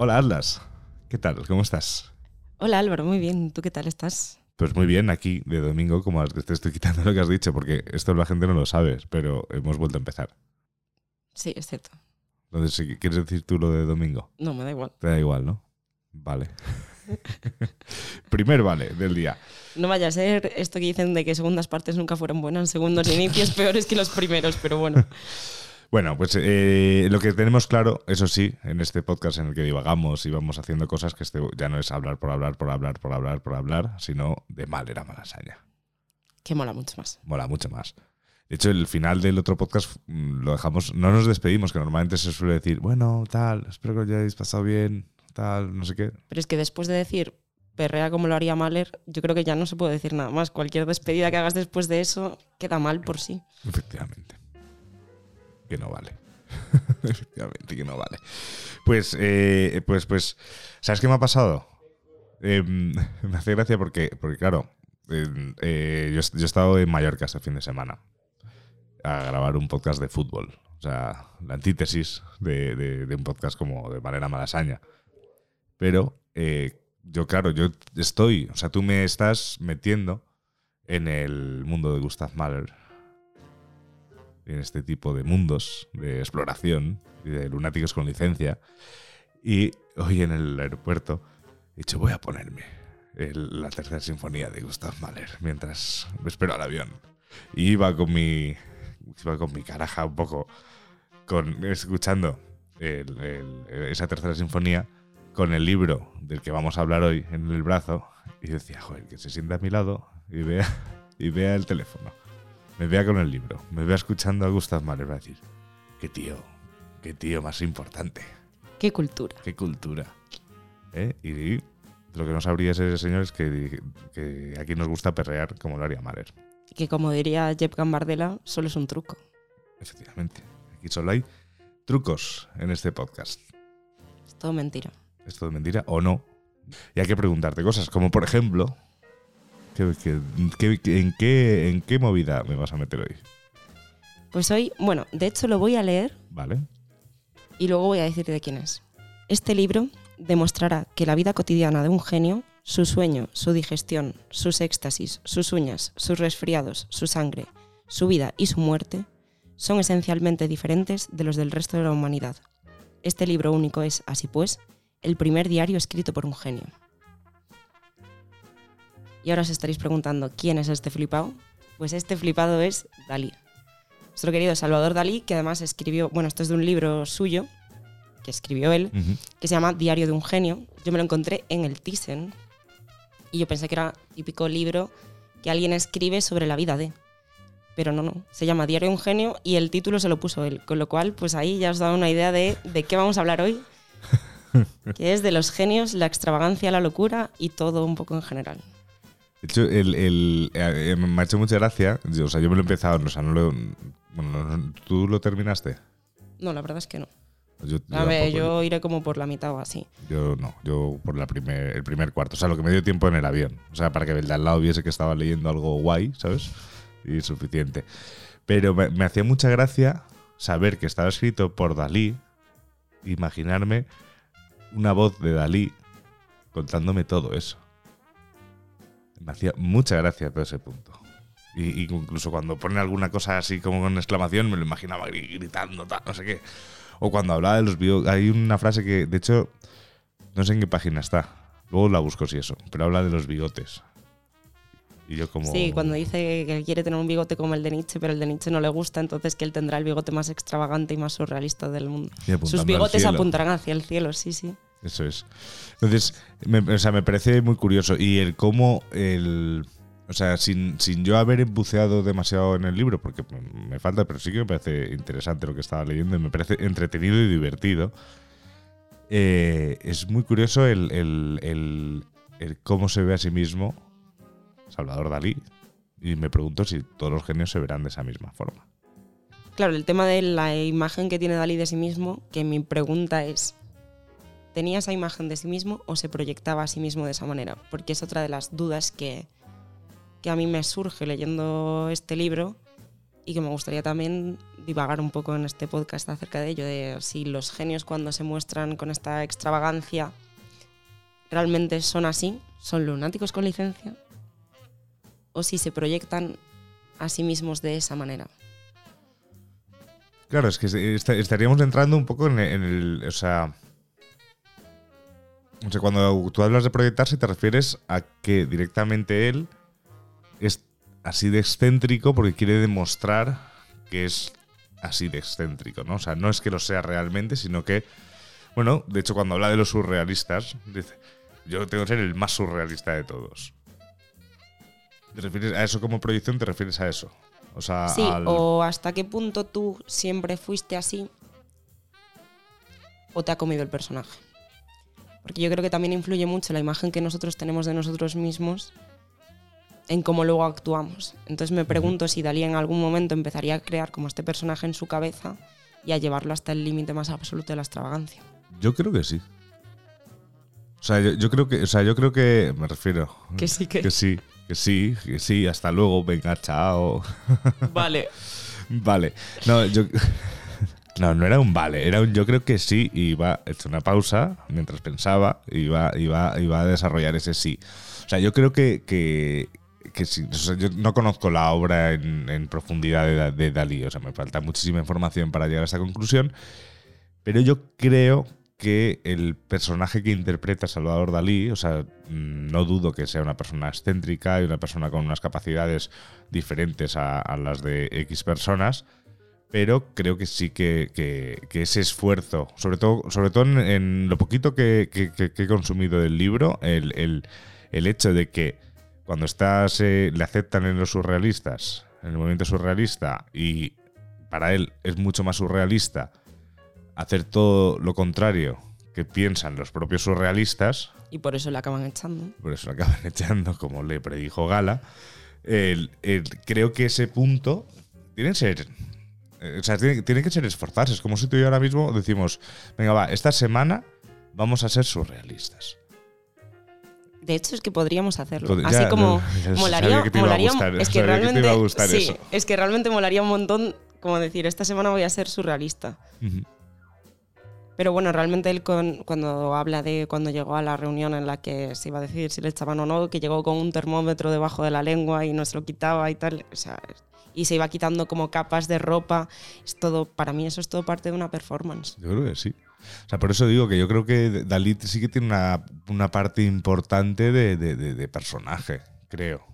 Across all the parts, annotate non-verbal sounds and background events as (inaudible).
Hola Atlas, ¿qué tal? ¿Cómo estás? Hola Álvaro, muy bien. ¿Tú qué tal estás? Pues muy bien, aquí de domingo, como te estoy quitando lo que has dicho, porque esto la gente no lo sabe, pero hemos vuelto a empezar. Sí, es cierto. Entonces, ¿quieres decir tú lo de domingo? No, me da igual. Te da igual, ¿no? Vale. (laughs) Primer vale del día. No vaya a ser esto que dicen de que segundas partes nunca fueron buenas, segundos inicios peores que los primeros, pero bueno. (laughs) Bueno, pues eh, lo que tenemos claro, eso sí, en este podcast en el que divagamos y vamos haciendo cosas, que este ya no es hablar por hablar, por hablar, por hablar, por hablar, sino de mal era malasaña. Que mola mucho más. Mola mucho más. De hecho, el final del otro podcast mm, lo dejamos, no nos despedimos, que normalmente se suele decir, bueno, tal, espero que lo hayáis pasado bien, tal, no sé qué. Pero es que después de decir perrea como lo haría Mahler, yo creo que ya no se puede decir nada más. Cualquier despedida que hagas después de eso queda mal por sí. Efectivamente que no vale. (laughs) Efectivamente, que no vale. Pues, eh, pues, pues, ¿sabes qué me ha pasado? Em, (laughs) me hace gracia porque, porque claro, em, eh, yo, he estado en Mallorca este fin de semana a grabar un podcast de fútbol. O sea, la antítesis de, un podcast como de manera malasaña. Pero eh, yo, claro, yo estoy, o sea, tú me estás metiendo en el mundo de Gustav Mahler en este tipo de mundos de exploración y de lunáticos con licencia. Y hoy en el aeropuerto he dicho, voy a ponerme la tercera sinfonía de Gustav Mahler mientras me espero al avión. Y iba con mi, iba con mi caraja un poco con, escuchando esa tercera sinfonía con el libro del que vamos a hablar hoy en el brazo. Y decía, joder, que se sienta a mi lado y vea, y vea el teléfono me vea con el libro, me vea escuchando a Gustav Mahler, va a decir, qué tío, qué tío más importante. Qué cultura. Qué cultura. ¿Eh? Y lo que no sabría ese señor es que, que aquí nos gusta perrear como lo haría Mahler. Que como diría Jeb Gambardella, solo es un truco. Efectivamente. Aquí solo hay trucos en este podcast. Es todo mentira. ¿Es todo mentira o no? Y hay que preguntarte cosas, como por ejemplo, en, qué, ¿En qué movida me vas a meter hoy? Pues hoy, bueno, de hecho lo voy a leer. Vale. Y luego voy a decirte de quién es. Este libro demostrará que la vida cotidiana de un genio, su sueño, su digestión, sus éxtasis, sus uñas, sus resfriados, su sangre, su vida y su muerte, son esencialmente diferentes de los del resto de la humanidad. Este libro único es, así pues, el primer diario escrito por un genio. Y ahora os estaréis preguntando, ¿quién es este flipado? Pues este flipado es Dalí. Nuestro querido Salvador Dalí, que además escribió, bueno, esto es de un libro suyo, que escribió él, que se llama Diario de un genio. Yo me lo encontré en el Thyssen y yo pensé que era típico libro que alguien escribe sobre la vida de. Pero no, no, se llama Diario de un genio y el título se lo puso él. Con lo cual, pues ahí ya os da una idea de, de qué vamos a hablar hoy, (laughs) que es de los genios, la extravagancia, la locura y todo un poco en general. De hecho, el, el, eh, me ha hecho mucha gracia. Yo, o sea, yo me lo he empezado, o sea, no lo, bueno, ¿tú lo terminaste? No, la verdad es que no. Yo, a ver, yo iré como por la mitad o así. Yo no, yo por la primer, el primer cuarto. O sea, lo que me dio tiempo en el avión. O sea, para que el de al lado viese que estaba leyendo algo guay, ¿sabes? Y suficiente. Pero me, me hacía mucha gracia saber que estaba escrito por Dalí, imaginarme una voz de Dalí contándome todo eso. Me hacía mucha gracia todo ese punto. Y, incluso cuando pone alguna cosa así como con exclamación, me lo imaginaba gritando, tal, no sé qué. O cuando hablaba de los bigotes. Hay una frase que, de hecho, no sé en qué página está. Luego la busco si eso. Pero habla de los bigotes. Y yo como... Sí, cuando dice que quiere tener un bigote como el de Nietzsche, pero el de Nietzsche no le gusta, entonces que él tendrá el bigote más extravagante y más surrealista del mundo. Sus bigotes apuntarán hacia el cielo, sí, sí. Eso es. Entonces, me, o sea, me parece muy curioso. Y el cómo el. O sea, sin, sin yo haber embuceado demasiado en el libro, porque me falta, pero sí que me parece interesante lo que estaba leyendo y me parece entretenido y divertido. Eh, es muy curioso el, el, el, cómo se ve a sí mismo Salvador Dalí. Y me pregunto si todos los genios se verán de esa misma forma. Claro, el tema de la imagen que tiene Dalí de sí mismo, que mi pregunta es, tenía esa imagen de sí mismo o se proyectaba a sí mismo de esa manera, porque es otra de las dudas que, que a mí me surge leyendo este libro y que me gustaría también divagar un poco en este podcast acerca de ello, de si los genios cuando se muestran con esta extravagancia realmente son así, son lunáticos con licencia, o si se proyectan a sí mismos de esa manera. Claro, es que estaríamos entrando un poco en el, o sea, o sea, cuando tú hablas de proyectarse te refieres a que directamente él es así de excéntrico porque quiere demostrar que es así de excéntrico, ¿no? O sea, no es que lo sea realmente, sino que, bueno, de hecho cuando habla de los surrealistas, dice, yo tengo que ser el más surrealista de todos. ¿Te refieres a eso como proyección? ¿Te refieres a eso? O sea, sí, o hasta qué punto tú siempre fuiste así o te ha comido el personaje. Porque yo creo que también influye mucho la imagen que nosotros tenemos de nosotros mismos en cómo luego actuamos. Entonces me pregunto si Dalí en algún momento empezaría a crear como este personaje en su cabeza y a llevarlo hasta el límite más absoluto de la extravagancia. Yo creo que sí. O sea, yo, creo que, o sea, yo creo que me refiero. Que sí, que, que sí, que sí, que sí. Hasta luego, venga, chao. Vale. (laughs) vale. No, yo. No, no era un vale, era un yo creo que sí, y iba a hecho una pausa mientras pensaba, iba, iba, iba a desarrollar ese sí. O sea, yo creo que, que, que sí, yo no conozco la obra en, profundidad de, Dalí, o sea, me falta muchísima información para llegar a esa conclusión, pero yo creo que el personaje que interpreta Salvador Dalí, o sea, mm, no dudo que sea una persona excéntrica y una persona con unas capacidades diferentes a, las de X personas, pero creo que sí que, ese esfuerzo, sobre todo, sobre todo en, lo poquito que, he consumido del libro, el, hecho de que cuando estás, eh, le aceptan en los surrealistas, en el movimiento surrealista, y para él es mucho más surrealista hacer todo lo contrario que piensan los propios surrealistas. Y por eso le acaban echando. Por eso le acaban (laughs) echando, como le predijo Gala. creo que ese punto tiene que ser. Eh, o sea, tiene, que ser esforzarse. Es como si tú y yo ahora mismo decimos: Venga, va, esta semana vamos a ser surrealistas. De hecho, es que podríamos hacerlo. Así como (laughs) molaría. es que realmente. sí, es que realmente molaría un montón como decir, esta semana voy a ser surrealista. Pero bueno, realmente él cuando habla de cuando llegó a la reunión en la que se iba a decir si le echaban o no, que llegó con un termómetro debajo de la lengua y no se lo quitaba y tal, o sea, y se iba quitando como capas de ropa, es todo, para mí eso es todo parte de una performance. Yo creo que sí. O sea, por eso digo que yo creo que Dalí sí que tiene una, parte importante de, de personaje, creo.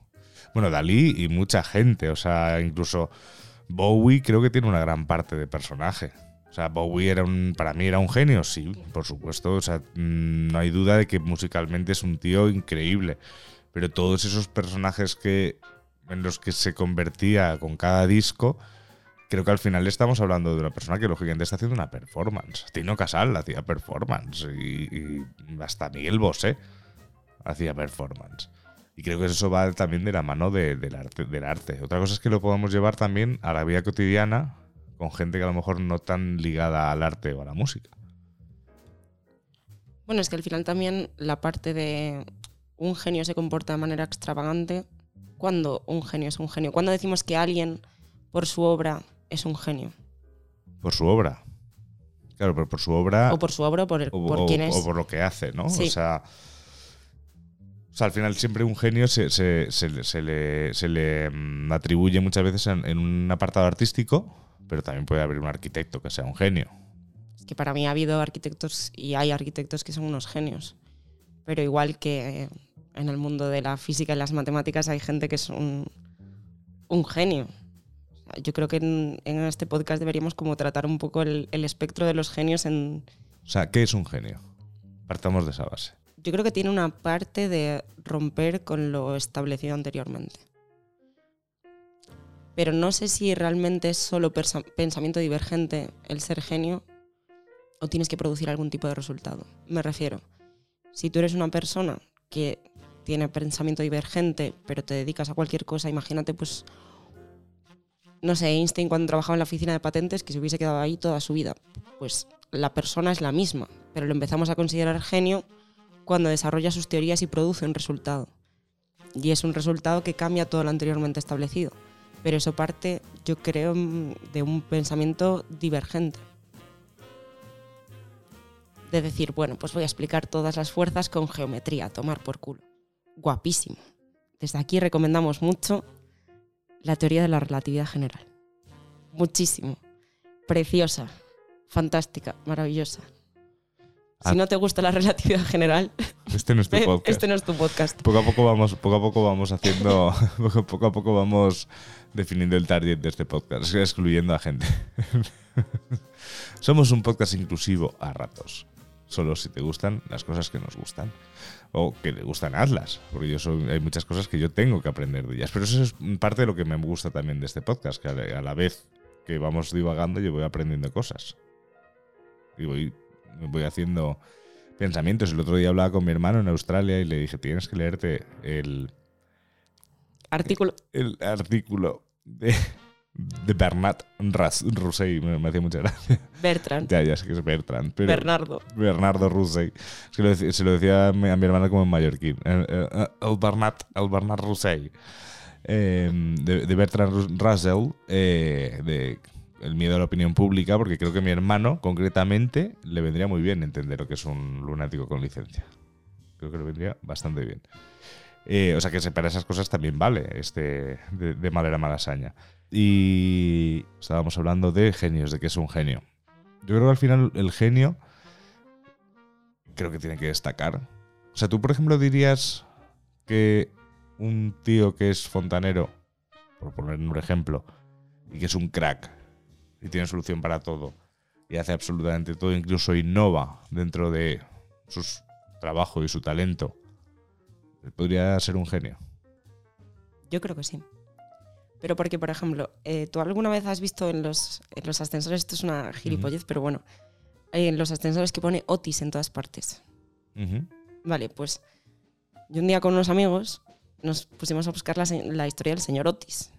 Bueno, Dalí y mucha gente, o sea, incluso Bowie creo que tiene una gran parte de personaje. O sea, Bowie era un, para mí era un genio, sí, por supuesto. O sea, mm, no hay duda de que musicalmente es un tío increíble. Pero todos esos personajes que, en los que se convertía con cada disco, creo que al final estamos hablando de una persona que lógicamente está haciendo una performance. Tino Casal hacía performance y, y hasta Miguel Bosé hacía performance. Y creo que eso va también de la mano del, arte, del arte. Otra cosa es que lo podemos llevar también a la vida cotidiana con gente que a lo mejor no tan ligada al arte o a la música. Bueno, es que al final también la parte de un genio se comporta de manera extravagante. Cuando un genio es un genio? cuando decimos que alguien por su obra es un genio? Por su obra. Claro, pero por su obra. O por su obra o por, por quién es. O por lo que hace, ¿no? O sea. O sea, al final siempre un genio se, le, mm, atribuye muchas veces en, un apartado artístico, pero también puede haber un arquitecto que sea un genio. Es que para mí ha habido arquitectos y hay arquitectos que son unos genios, pero igual que en el mundo de la física y las matemáticas hay gente que es un, genio. Yo creo que en, este podcast deberíamos como tratar un poco el, el espectro de los genios en... O sea, ¿qué es un genio? Partamos de esa base yo creo que tiene una parte de romper con lo establecido anteriormente. Pero no sé si realmente es solo pensamiento divergente el ser genio o tienes que producir algún tipo de resultado. Me refiero, si tú eres una persona que tiene pensamiento divergente, pero te dedicas a cualquier cosa, imagínate pues, no sé, Einstein cuando trabajaba en la oficina de patentes, que se hubiese quedado ahí toda su vida. Pues la persona es la misma, pero lo empezamos a considerar genio cuando desarrolla sus teorías y produce un resultado. Y es un resultado que cambia todo lo anteriormente establecido. Pero eso parte yo creo, de un pensamiento divergente. De decir, bueno, pues voy a explicar todas las fuerzas con geometría, tomar por culo. Guapísimo. Desde aquí recomendamos mucho la teoría de la relatividad general. Muchísimo. Preciosa, fantástica, maravillosa. Si Ah. no te gusta la relatividad general, (laughs) Este no es tu (laughs) podcast. este no es tu podcast. Poco a poco vamos, poco a poco vamos haciendo, (laughs) poco a poco vamos definiendo el target de este podcast, excluyendo a gente. Somos un podcast inclusivo a ratos. Solo si te gustan las cosas que nos gustan. O que le gustan Atlas. Porque yo soy, hay muchas cosas que yo tengo que aprender de ellas. Pero eso es parte de lo que me gusta también de este podcast. Que a la, vez que vamos divagando, yo voy aprendiendo cosas. Y voy, voy haciendo pensamientos. El otro día hablaba con mi hermano en Australia y le dije, tienes que leerte el, Artículo. el artículo de, de Bernard Ras- Roussey. Me, me hacía mucha gracia. Bertrand. Ya, ya sé que es Bertrand. Pero Bernardo. Bernardo Roussey. Es que lo dec- se lo decía a mi, a mi hermano como en mallorquín. El, el- el Bernard, el Roussey. Eh, de, de Bertrand Rus- Russell. eh, de el miedo a la opinión pública. Porque creo que a mi hermano, concretamente, le vendría muy bien entender lo que es un lunático con licencia. Creo que le vendría bastante bien. Eh, o sea que para esas cosas también vale este de, de Malera Malasaña. Y estábamos hablando de genios, de que es un genio. Yo creo que al final el genio creo que tiene que destacar. O sea, tú, por ejemplo, dirías que un tío que es fontanero, por poner un ejemplo, y que es un crack y tiene solución para todo y hace absolutamente todo, incluso innova dentro de su trabajo y su talento, podría ser un genio. Yo creo que sí. Pero porque, por ejemplo, eh, ¿tú alguna vez has visto en los, en los ascensores, esto es una gilipollez, pero bueno, eh, en los ascensores que pone Otis en todas partes? Vale, pues yo un día con unos amigos nos pusimos a buscar la, la historia del señor Otis.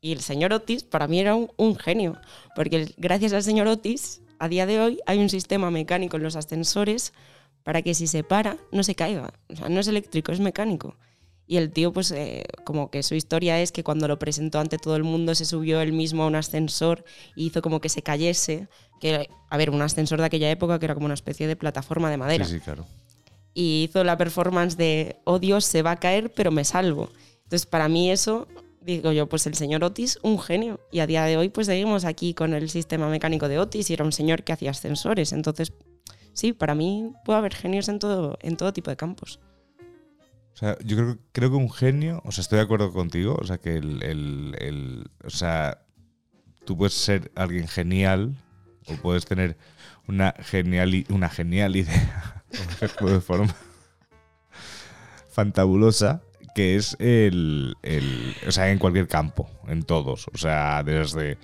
Y el señor Otis para mí era un, un genio, porque el- gracias al señor Otis, a día de hoy hay un sistema mecánico en los ascensores para que si se para, no se caiga. O sea, no es eléctrico, es mecánico. Y el tío, pues, eh, como que su historia es que cuando lo presentó ante todo el mundo se subió él mismo a un ascensor y hizo como que se cayese. Que, a ver, un ascensor de aquella época que era como una especie de plataforma de madera Sí, sí, claro. y hizo la performance de, oh Dios, se va a caer, pero me salvo. Entonces, para mí eso, digo yo, pues el señor Otis, un genio. Y a día de hoy, pues seguimos aquí con el sistema mecánico de Otis y era un señor que hacía ascensores. Entonces, sí, para mí puede haber genios en todo, en todo tipo de campos. O sea, yo creo, creo que un genio, o sea, estoy de acuerdo contigo, o sea, que el, el- o sea, tú puedes ser alguien genial o puedes tener una genial, una genial idea (laughs) de forma fantabulosa que es el, el- o sea, en cualquier campo, en todos, o sea, desde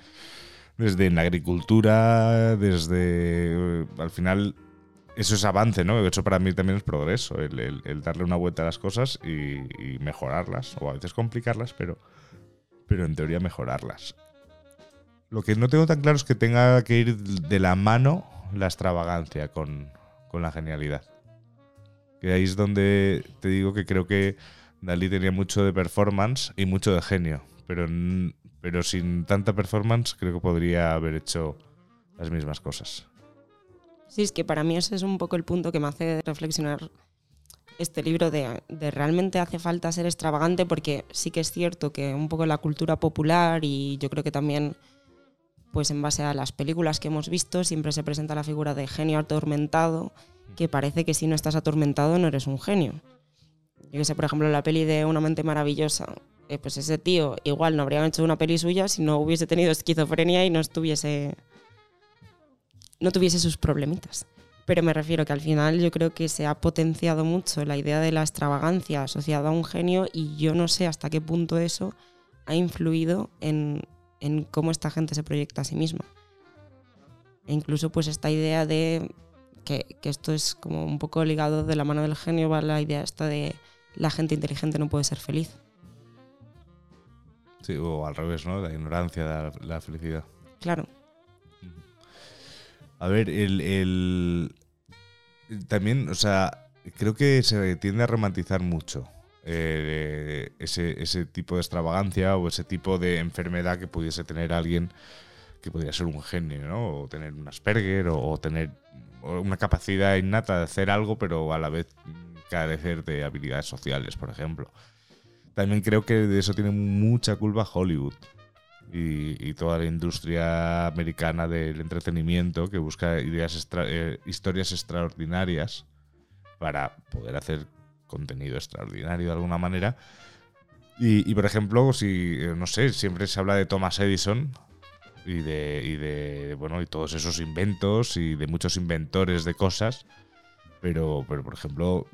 desde en la agricultura, desde al final eso es avance, ¿no? Eso para mí también es progreso, el, darle una vuelta a las cosas y, y mejorarlas, o a veces complicarlas, pero, pero en teoría mejorarlas. Lo que no tengo tan claro es que tenga que ir de la mano la extravagancia con, con la genialidad. Que ahí es donde te digo que creo que Dalí tenía mucho de performance y mucho de genio, pero, pero sin tanta performance creo que podría haber hecho las mismas cosas. Sí, es que para mí ese es un poco el punto que me hace reflexionar este libro de, de realmente hace falta ser extravagante porque sí que es cierto que un poco la cultura popular y yo creo que también pues en base a las películas que hemos visto siempre se presenta la figura de genio atormentado que parece que si no estás atormentado no eres un genio. Yo que sé, por ejemplo, la peli de Una mente maravillosa, eh, pues ese tío igual no habría hecho una peli suya si no hubiese tenido esquizofrenia y no estuviese no tuviese sus problemitas. Pero me refiero que al final yo creo que se ha potenciado mucho la idea de la extravagancia asociada a un genio y yo no sé hasta qué punto eso ha influido en, en cómo esta gente se proyecta a sí misma. E incluso pues esta idea de que, que esto es como un poco ligado de la mano del genio, va la idea esta de la gente inteligente no puede ser feliz. Sí, o al revés, ¿no? La ignorancia da la felicidad. Claro, A ver, el, el- También, o sea, creo que se tiende a romantizar mucho eh, ese, ese tipo de extravagancia o ese tipo de enfermedad que pudiese tener alguien que podría ser un genio, ¿no? O tener un Asperger o, tener una capacidad innata de hacer algo, pero a la vez carecer de habilidades sociales, por ejemplo. También creo que de eso tiene mucha culpa Hollywood y, toda la industria americana del entretenimiento que busca ideas eh, historias extraordinarias para poder hacer contenido extraordinario de alguna manera. Y, y, por ejemplo, si, eh, no sé, siempre se habla de Thomas Edison y de, y de, bueno, y todos esos inventos y de muchos inventores de cosas, pero, pero por ejemplo,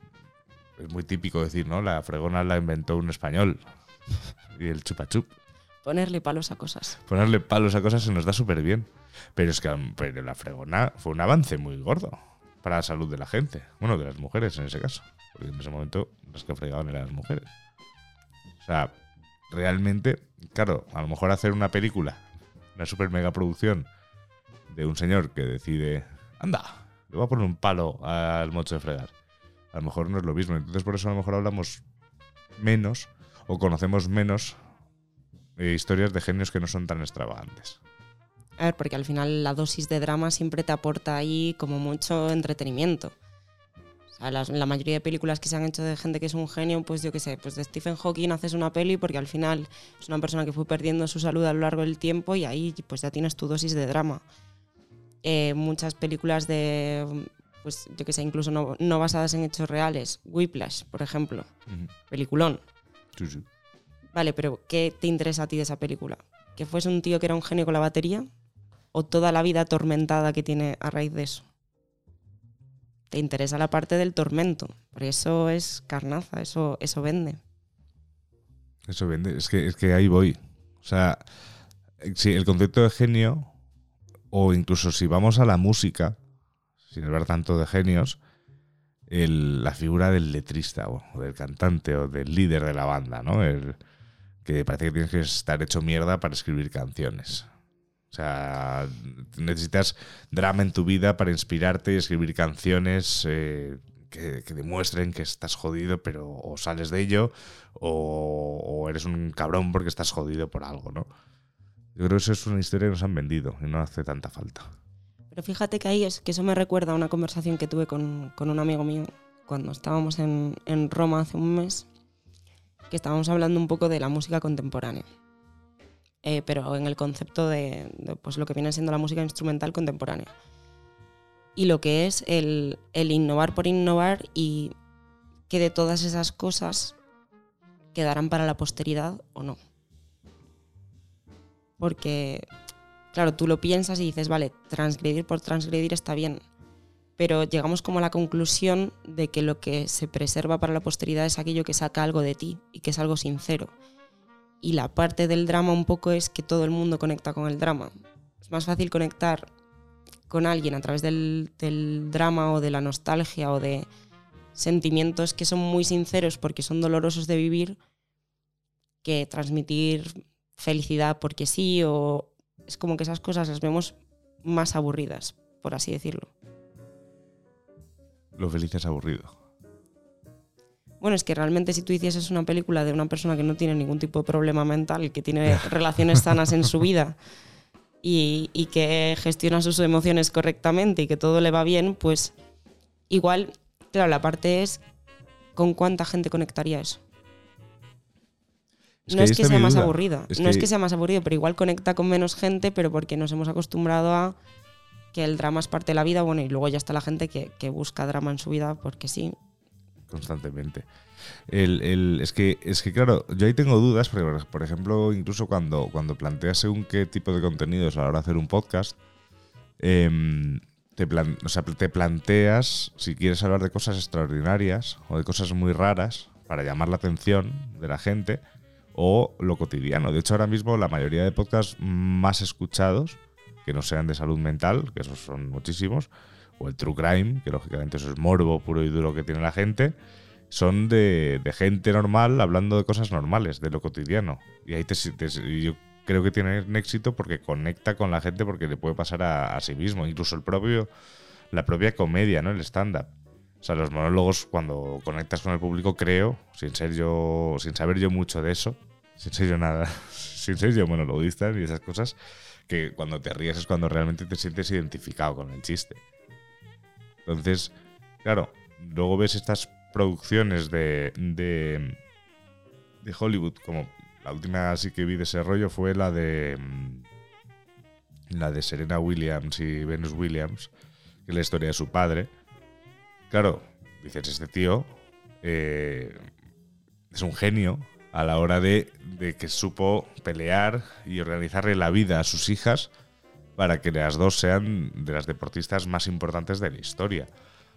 es muy típico decir, ¿no? La fregona la inventó un español (laughs) y el chupachup. Ponerle palos a cosas. Ponerle palos a cosas se nos da súper bien. Pero es que pero la fregona fue un avance muy gordo para la salud de la gente. Bueno, de las mujeres en ese caso. Porque en ese momento las que fregaban eran las mujeres. O sea, realmente, claro, a lo mejor hacer una película, una super mega producción de un señor que decide, anda, le voy a poner un palo al mocho de fregar. A lo mejor no es lo mismo. Entonces por eso a lo mejor hablamos menos o conocemos menos eh, historias de genios que no son tan extravagantes. A ver, porque al final la dosis de drama siempre te aporta ahí como mucho entretenimiento. la mayoría de películas que se han hecho de gente que es un genio, pues yo qué sé, pues de Stephen Hawking haces una peli porque al final es una persona que fue perdiendo su salud a lo largo del tiempo y ahí pues ya tienes tu dosis de drama. Eh, muchas películas de, pues yo qué sé, incluso no, basadas en hechos reales. Whiplash, por ejemplo. Peliculón. Vale, pero ¿qué te interesa a ti de esa película? ¿Que fuese un tío que era un genio con la batería? o toda la vida atormentada que tiene a raíz de eso. Te interesa la parte del tormento, por eso es carnaza, eso, eso vende. Eso vende, es que, es que ahí voy. O sea, si el concepto de genio, o incluso si vamos a la música, sin hablar tanto de genios, la figura del letrista, o del cantante, o del líder de la banda, ¿no? El, que parece que tienes que estar hecho mierda para escribir canciones. O sea, necesitas drama en tu vida para inspirarte y escribir canciones eh, que, demuestren que estás jodido, pero o sales de ello o, eres un cabrón porque estás jodido por algo, ¿no? Yo creo que eso es una historia que nos han vendido y no hace tanta falta. Pero fíjate que ahí es que eso me recuerda a una conversación que tuve con, un amigo mío cuando estábamos en, en Roma hace un mes, que estábamos hablando un poco de la música contemporánea. Eh, pero en el concepto de, pues, lo que viene siendo la música instrumental contemporánea. Y lo que es el, innovar por innovar y que de todas esas cosas quedarán para la posteridad o no. Porque, claro, tú lo piensas y dices, vale, transgredir por transgredir está bien, pero llegamos como a la conclusión de que lo que se preserva para la posteridad es aquello que saca algo de ti y que es algo sincero y la parte del drama un poco es que todo el mundo conecta con el drama. Es más fácil conectar con alguien a través del, drama o de la nostalgia o de sentimientos que son muy sinceros porque son dolorosos de vivir que transmitir felicidad porque sí o es como que esas cosas las vemos más aburridas, por así decirlo. Lo feliz es aburrido. Bueno, es que realmente si tú hicieses una película de una persona que no tiene ningún tipo de problema mental, que tiene relaciones sanas en su (laughs) vida y, que gestiona sus emociones correctamente y que todo le va bien, pues igual, claro, la parte es con cuánta gente conectaría eso. no es que sea más aburrida, no es que sea más aburrido, pero igual conecta con menos gente, pero porque nos hemos acostumbrado a que el drama es parte de la vida, bueno, y luego ya está la gente que, que busca drama en su vida porque sí, constantemente. El, es, que, es que, claro, yo ahí tengo dudas, porque, por ejemplo, incluso cuando, cuando planteas según qué tipo de contenidos a la hora de hacer un podcast, em, te, te planteas si quieres hablar de cosas extraordinarias o de cosas muy raras para llamar la atención de la gente o lo cotidiano. De hecho, ahora mismo la mayoría de podcasts más escuchados, que no sean de salud mental, que esos son muchísimos, o el true crime, que lógicamente eso es morbo puro y duro que tiene la gente, son de, gente normal hablando de cosas normales, de lo cotidiano. Y ahí te, yo creo que tiene éxito porque conecta con la gente porque le puede pasar a, sí mismo, incluso el propio, la propia comedia, ¿no? El stand-up. O sea, los monólogos, cuando conectas con el público, creo, sin ser yo, sin saber yo mucho de eso, sin ser yo nada, (laughs) sin ser yo monologuista y esas cosas, que cuando te ríes es cuando realmente te sientes identificado con el chiste. Entonces, claro, luego ves estas producciones de, de, de Hollywood, como la última así que vi de ese rollo fue la de la de Serena Williams y Venus Williams, que es la historia de su padre. Claro, dices, este tío eh, es un genio a la hora de, de, que supo pelear y organizarle la vida a sus hijas para que las dos sean de las deportistas más importantes de la historia.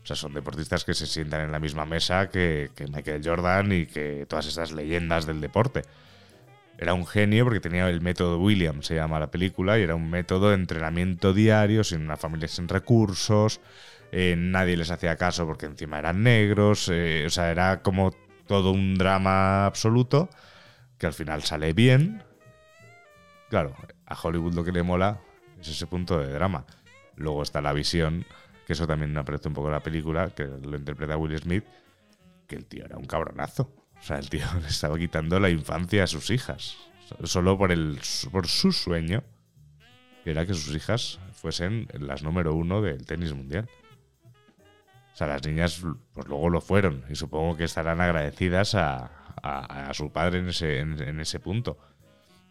O sea, son deportistas que se sientan en la misma mesa que, que Michael Jordan y que todas estas leyendas del deporte. Era un genio porque tenía el método Williams, se llama la película, y era un método de entrenamiento diario, sin una familia sin recursos, eh, nadie les hacía caso porque encima eran negros, eh, o sea, era como todo un drama absoluto que al final sale bien. Claro, a Hollywood lo que le mola es ese punto de drama. Luego está la visión, que eso también aparece un poco en la película, que lo interpreta Will Smith, que el tío era un cabronazo. O sea, el tío (laughs) le estaba quitando la infancia a sus hijas. Solo por, el, por su sueño, que era que sus hijas fuesen las número uno del tenis mundial. O sea, las niñas pues luego lo fueron y supongo que estarán agradecidas a, su padre en ese, en, ese punto.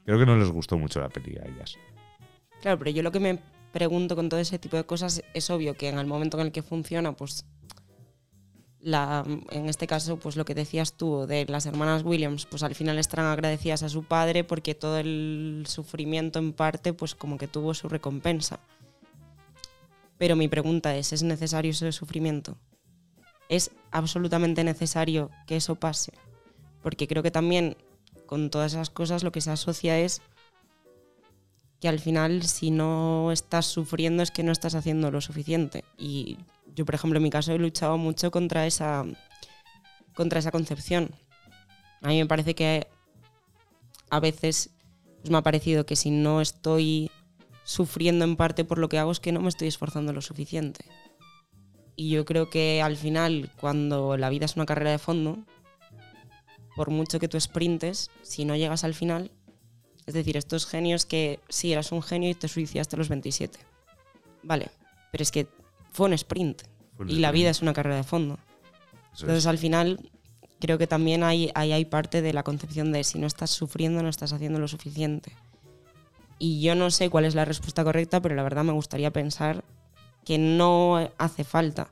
Creo que no les gustó mucho la peli a ellas. Claro, pero yo lo que me pregunto con todo ese tipo de cosas es obvio que en el momento en el que funciona, pues la, en este caso, pues lo que decías tú de las hermanas Williams, pues al final estarán agradecidas a su padre porque todo el sufrimiento en parte, pues como que tuvo su recompensa. Pero mi pregunta es, ¿es necesario ese sufrimiento? ¿Es absolutamente necesario que eso pase? Porque creo que también con todas esas cosas lo que se asocia es que al final si no estás sufriendo es que no estás haciendo lo suficiente. Y yo, por ejemplo, en mi caso he luchado mucho contra esa, contra esa concepción. A mí me parece que a veces pues me ha parecido que si no estoy sufriendo en parte por lo que hago es que no me estoy esforzando lo suficiente. Y yo creo que al final, cuando la vida es una carrera de fondo, por mucho que tú sprintes, si no llegas al final, es decir, estos genios que sí, eras un genio y te suicidaste a los 27. Vale, pero es que fue un sprint fue un y sprint. la vida es una carrera de fondo. Eso Entonces, es. al final, creo que también hay, hay, hay parte de la concepción de si no estás sufriendo, no estás haciendo lo suficiente. Y yo no sé cuál es la respuesta correcta, pero la verdad me gustaría pensar que no hace falta.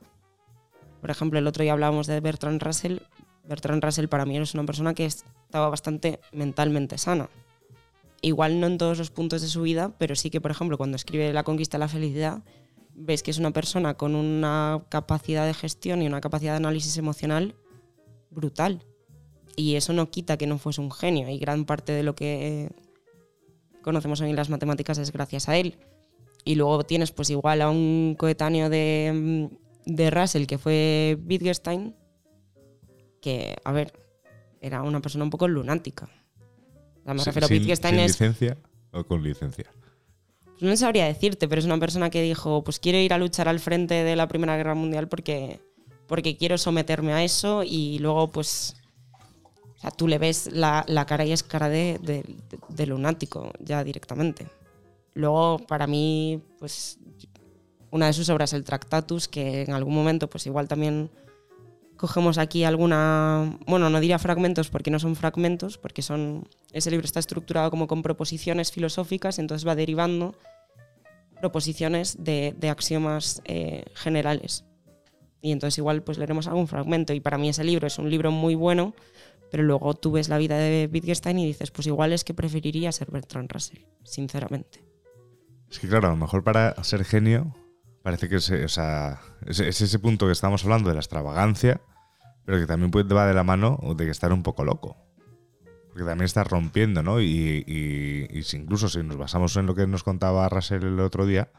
Por ejemplo, el otro día hablábamos de Bertrand Russell. Bertrand Russell para mí es una persona que estaba bastante mentalmente sana igual no en todos los puntos de su vida, pero sí que, por ejemplo, cuando escribe La conquista de la felicidad, ves que es una persona con una capacidad de gestión y una capacidad de análisis emocional brutal. Y eso no quita que no fuese un genio, y gran parte de lo que conocemos hoy las matemáticas es gracias a él. Y luego tienes pues igual a un coetáneo de, de Russell, que fue Wittgenstein, que, a ver, era una persona un poco lunática. Sea, me refiero a Wittgenstein sin es... licencia o con licencia? Pues no sabría decirte, pero es una persona que dijo, pues quiero ir a luchar al frente de la Primera Guerra Mundial porque, porque quiero someterme a eso y luego pues... O sea, tú le ves la, la cara y es cara de, de, de, lunático ya directamente. Luego, para mí, pues una de sus obras, el Tractatus, que en algún momento, pues igual también cogemos aquí alguna, bueno, no diría fragmentos porque no son fragmentos, porque son, ese libro está estructurado como con proposiciones filosóficas, entonces va derivando proposiciones de, de axiomas eh, generales. Y entonces igual pues leeremos algún fragmento. Y para mí ese libro es un libro muy bueno, pero luego tú ves la vida de Wittgenstein y dices, pues igual es que preferiría ser Bertrand Russell, sinceramente. Es que claro, a lo mejor para ser genio parece que es, o ese punto que estamos hablando de la extravagancia, pero que también puede, va de la mano de estar un poco loco. Porque también estás rompiendo, ¿no? Y, y, incluso si nos basamos en lo que nos contaba Russell el otro día,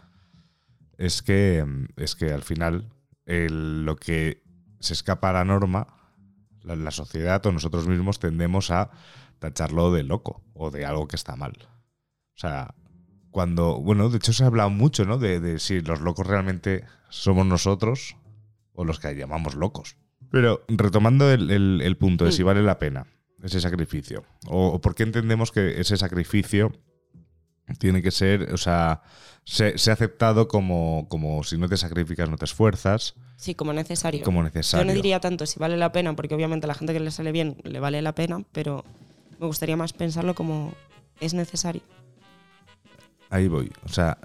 es que, es que al final lo que se escapa a la norma, la, la sociedad o nosotros mismos tendemos a tacharlo de loco o de algo que está mal. O sea, cuando, bueno, de hecho se ha hablado mucho, ¿no? De, de, si los locos realmente somos nosotros o, o los que llamamos locos. Pero retomando el, punto de si vale la pena ese sacrificio, o, por qué entendemos que ese sacrificio tiene que ser, o sea, se, ha aceptado como, como si no te sacrificas no te esfuerzas. Sí, como necesario. Como necesario. Yo no diría tanto si vale la pena, porque obviamente a la gente que le sale bien le vale la pena, pero me gustaría más pensarlo como es necesario. Ahí voy. O sea,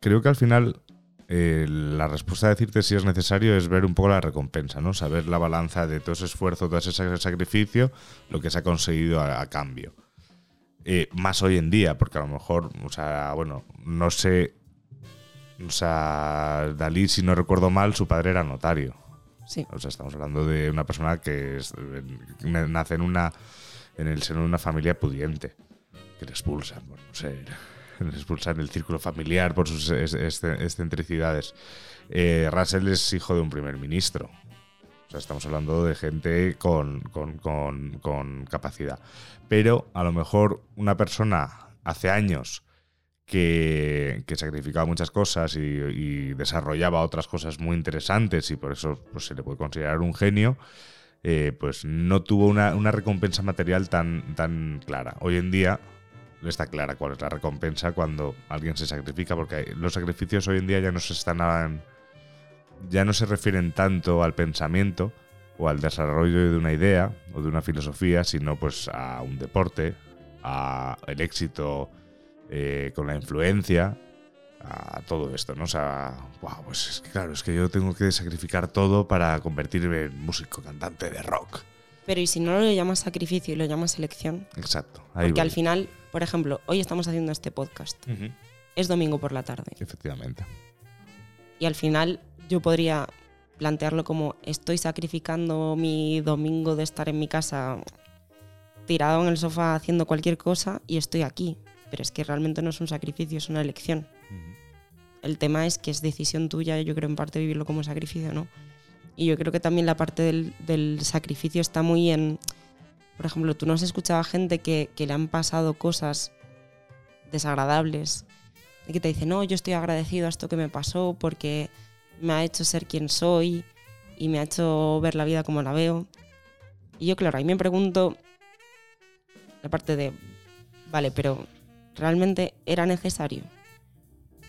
creo que al final eh, la respuesta a decirte si es necesario es ver un poco la recompensa, ¿no? Saber la balanza de todo ese esfuerzo, todo ese sacrificio, lo que se ha conseguido a, cambio. Eh, más hoy en día, porque a lo mejor, o sea, bueno, no sé. O sea, Dalí, si no recuerdo mal, su padre era notario. Sí. O sea, estamos hablando de una persona que nace en una en el seno de una familia pudiente, que le expulsan, bueno, no sé, (laughs) le expulsan del círculo familiar por sus excentricidades. Eh, Russell es hijo de un primer ministro. Estamos hablando de gente con, con, capacidad. Pero a lo mejor una persona hace años que, que, sacrificaba muchas cosas y, desarrollaba otras cosas muy interesantes y por eso pues, se le puede considerar un genio, eh, pues no tuvo una, recompensa material tan, tan clara. Hoy en día está clara cuál es la recompensa cuando alguien se sacrifica, porque los sacrificios hoy en día ya no se están ya no se refieren tanto al pensamiento o al desarrollo de una idea o de una filosofía, sino pues a un deporte, a el éxito eh, con la influencia, a todo esto, ¿no? O sea, wow, pues es que claro, es que yo tengo que sacrificar todo para convertirme en músico, cantante de rock. Pero ¿y si no lo llamas sacrificio y lo llamas elección? Exacto. Porque al final, por ejemplo, hoy estamos haciendo este podcast. Es domingo por la tarde. Efectivamente. Y al final yo podría plantearlo como estoy sacrificando mi domingo de estar en mi casa tirado en el sofá haciendo cualquier cosa y estoy aquí. Pero es que realmente no es un sacrificio, es una elección. El tema es que es decisión tuya, yo creo en parte vivirlo como sacrificio, ¿no? Y yo creo que también la parte del, sacrificio está muy en... Por ejemplo, tú no has escuchado a gente que, le han pasado cosas desagradables, y que te dice, no, yo estoy agradecido a esto que me pasó porque me ha hecho ser quien soy y me ha hecho ver la vida como la veo. Y yo, claro, ahí me pregunto la parte de, vale, pero ¿realmente era necesario?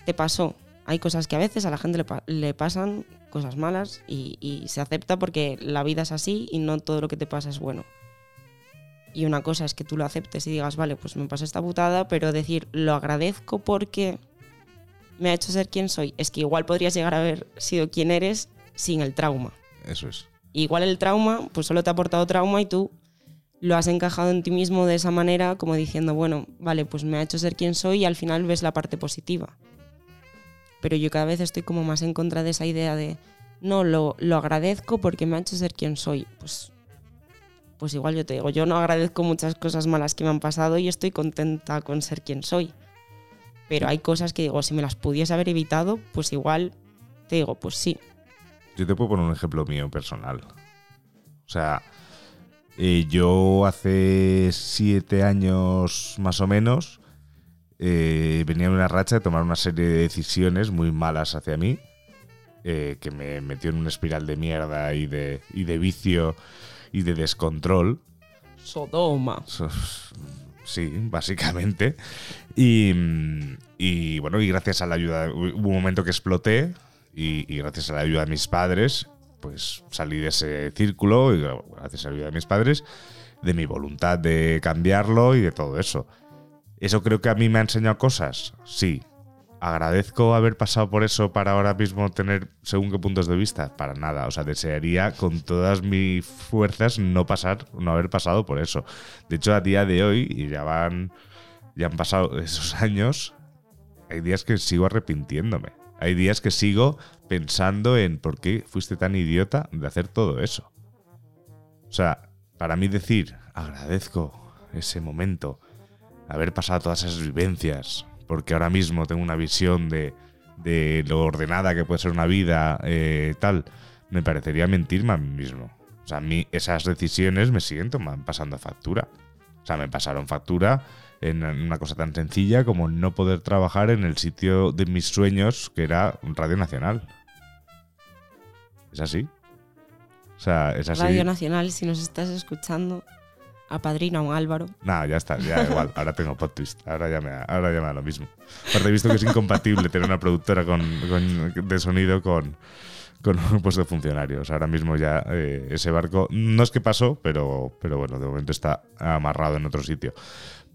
te pasó. Hay cosas que a veces a la gente le, pasan, cosas malas, y, se acepta porque la vida es así y no todo lo que te pasa es bueno. Y una cosa es que tú lo aceptes y digas, vale, pues me pasa esta putada, pero decir, lo agradezco porque me ha hecho ser quien soy. Es que igual podrías llegar a haber sido quien eres sin el trauma. Eso es. Igual el trauma, pues solo te ha aportado trauma y tú lo has encajado en ti mismo de esa manera, como diciendo, bueno, vale, pues me ha hecho ser quien soy y al final ves la parte positiva pero yo cada vez estoy como más en contra de esa idea de, no, lo, lo agradezco porque me ha hecho ser quien soy. Pues, pues igual yo te digo, yo no agradezco muchas cosas malas que me han pasado y estoy contenta con ser quien soy. Pero hay cosas que digo, si me las pudiese haber evitado, pues igual te digo, pues sí. Yo te puedo poner un ejemplo mío personal. O sea, eh, yo hace siete años más o menos eh, venía en una racha de tomar una serie de decisiones muy malas hacia mí, eh, que me metió en una espiral de mierda y de, y de vicio y de descontrol. Sodoma. Sí, básicamente. Y, y, bueno, y gracias a la ayuda, hubo un momento que exploté y, y, gracias a la ayuda de mis padres, pues salí de ese círculo y gracias a la ayuda de mis padres, de mi voluntad de cambiarlo y de todo eso. ¿Eso creo que a mí me ha enseñado cosas? Sí. ¿Agradezco haber pasado por eso para ahora mismo tener según qué puntos de vista? Para nada. O sea, desearía con todas mis fuerzas no pasar, no haber pasado por eso. De hecho, a día de hoy, y ya van. Ya han pasado esos (laughs) años, hay días que sigo arrepintiéndome. Hay días que sigo pensando en por qué fuiste tan idiota de hacer todo eso. O sea, para mí decir, agradezco ese momento, haber pasado todas esas vivencias, porque ahora mismo tengo una visión de, de lo ordenada que puede ser una vida, eh, tal, me parecería mentirme a mí mismo. O sea, a mí esas decisiones me siguen pasando factura. O sea, me pasaron factura en una cosa tan sencilla como no poder trabajar en el sitio de mis sueños, que era Radio Nacional. Es así. O sea, es así. Radio Nacional, si nos estás escuchando, apadrina a un Álvaro. Nada, ya está, ya igual. Ahora tengo pod twist. Ahora ya me ahora ya me da lo mismo. Aparte, he visto que es incompatible tener una productora con, de sonido con, con un puesto de funcionarios. Ahora mismo ya eh, ese barco no es que pasó, pero, pero bueno, de momento está amarrado en otro sitio.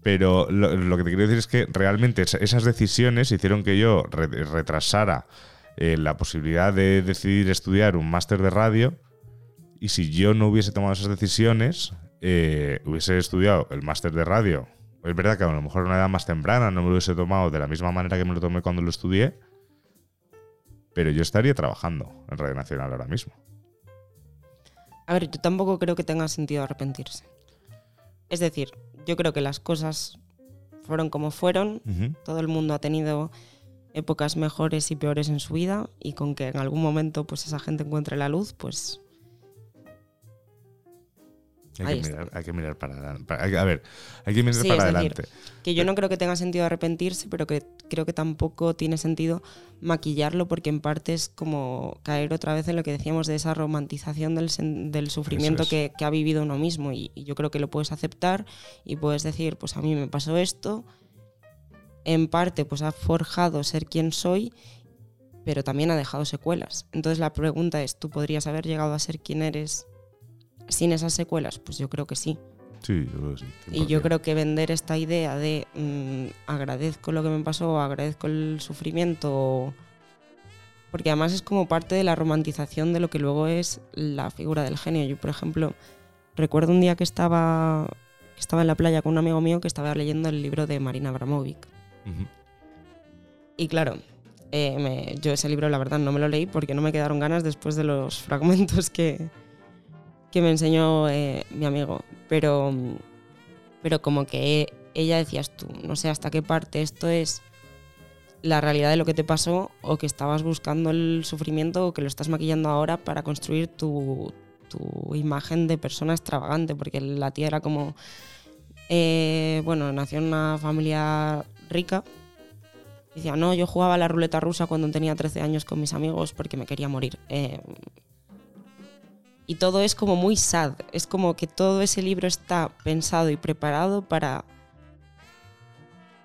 Pero lo, que te quiero decir es que realmente esa- esas decisiones hicieron que yo re- retrasara eh, la posibilidad de decidir estudiar un máster de radio. Y si yo no hubiese tomado esas decisiones, eh, hubiese estudiado el máster de radio. Es verdad que a lo mejor a una edad más temprana no me lo hubiese tomado de la misma manera que me lo tomé cuando lo estudié, pero yo estaría trabajando en Radio Nacional ahora mismo. A ver, yo tampoco creo que tenga sentido arrepentirse. Es decir, yo creo que las cosas fueron como fueron, todo el mundo ha tenido épocas mejores y peores en su vida y con que en algún momento pues esa gente encuentre la luz, pues Hay, que mirar, hay que mirar para adelante. A ver, hay que mirar Sí, para decir, adelante. que yo no creo que tenga sentido arrepentirse, pero que creo que tampoco tiene sentido maquillarlo porque en parte es como caer otra vez en lo que decíamos de esa romantización del, sufrimiento es. que, que ha vivido uno mismo y, y yo creo que lo puedes aceptar y puedes decir, pues a mí me pasó esto, en parte pues ha forjado ser quien soy, pero también ha dejado secuelas. Entonces la pregunta es, ¿tú podrías haber llegado a ser quien eres sin esas secuelas? Pues yo creo que sí. Sí, yo creo que sí. Y yo 100%. creo que vender esta idea de mm, agradezco lo que me pasó, agradezco el sufrimiento, porque además es como parte de la romantización de lo que luego es la figura del genio. Yo, por ejemplo, recuerdo un día que estaba, que estaba en la playa con un amigo mío que estaba leyendo el libro de Marina Abramovic. Y claro, eh, me- yo ese libro la verdad no me lo leí porque no me quedaron ganas después de los fragmentos que, que me enseñó eh, mi amigo. Pero, pero como que ella decías tú, no sé hasta qué parte esto es la realidad de lo que te pasó o que estabas buscando el sufrimiento o que lo estás maquillando ahora para construir tu, tu imagen de persona extravagante, porque la tía era como, eh, bueno, nació en una familia rica. Decía, no, yo jugaba la ruleta rusa cuando tenía 13 años con mis amigos porque me quería morir. Eh, y todo es como muy sad. Es como que todo ese libro está pensado y preparado para,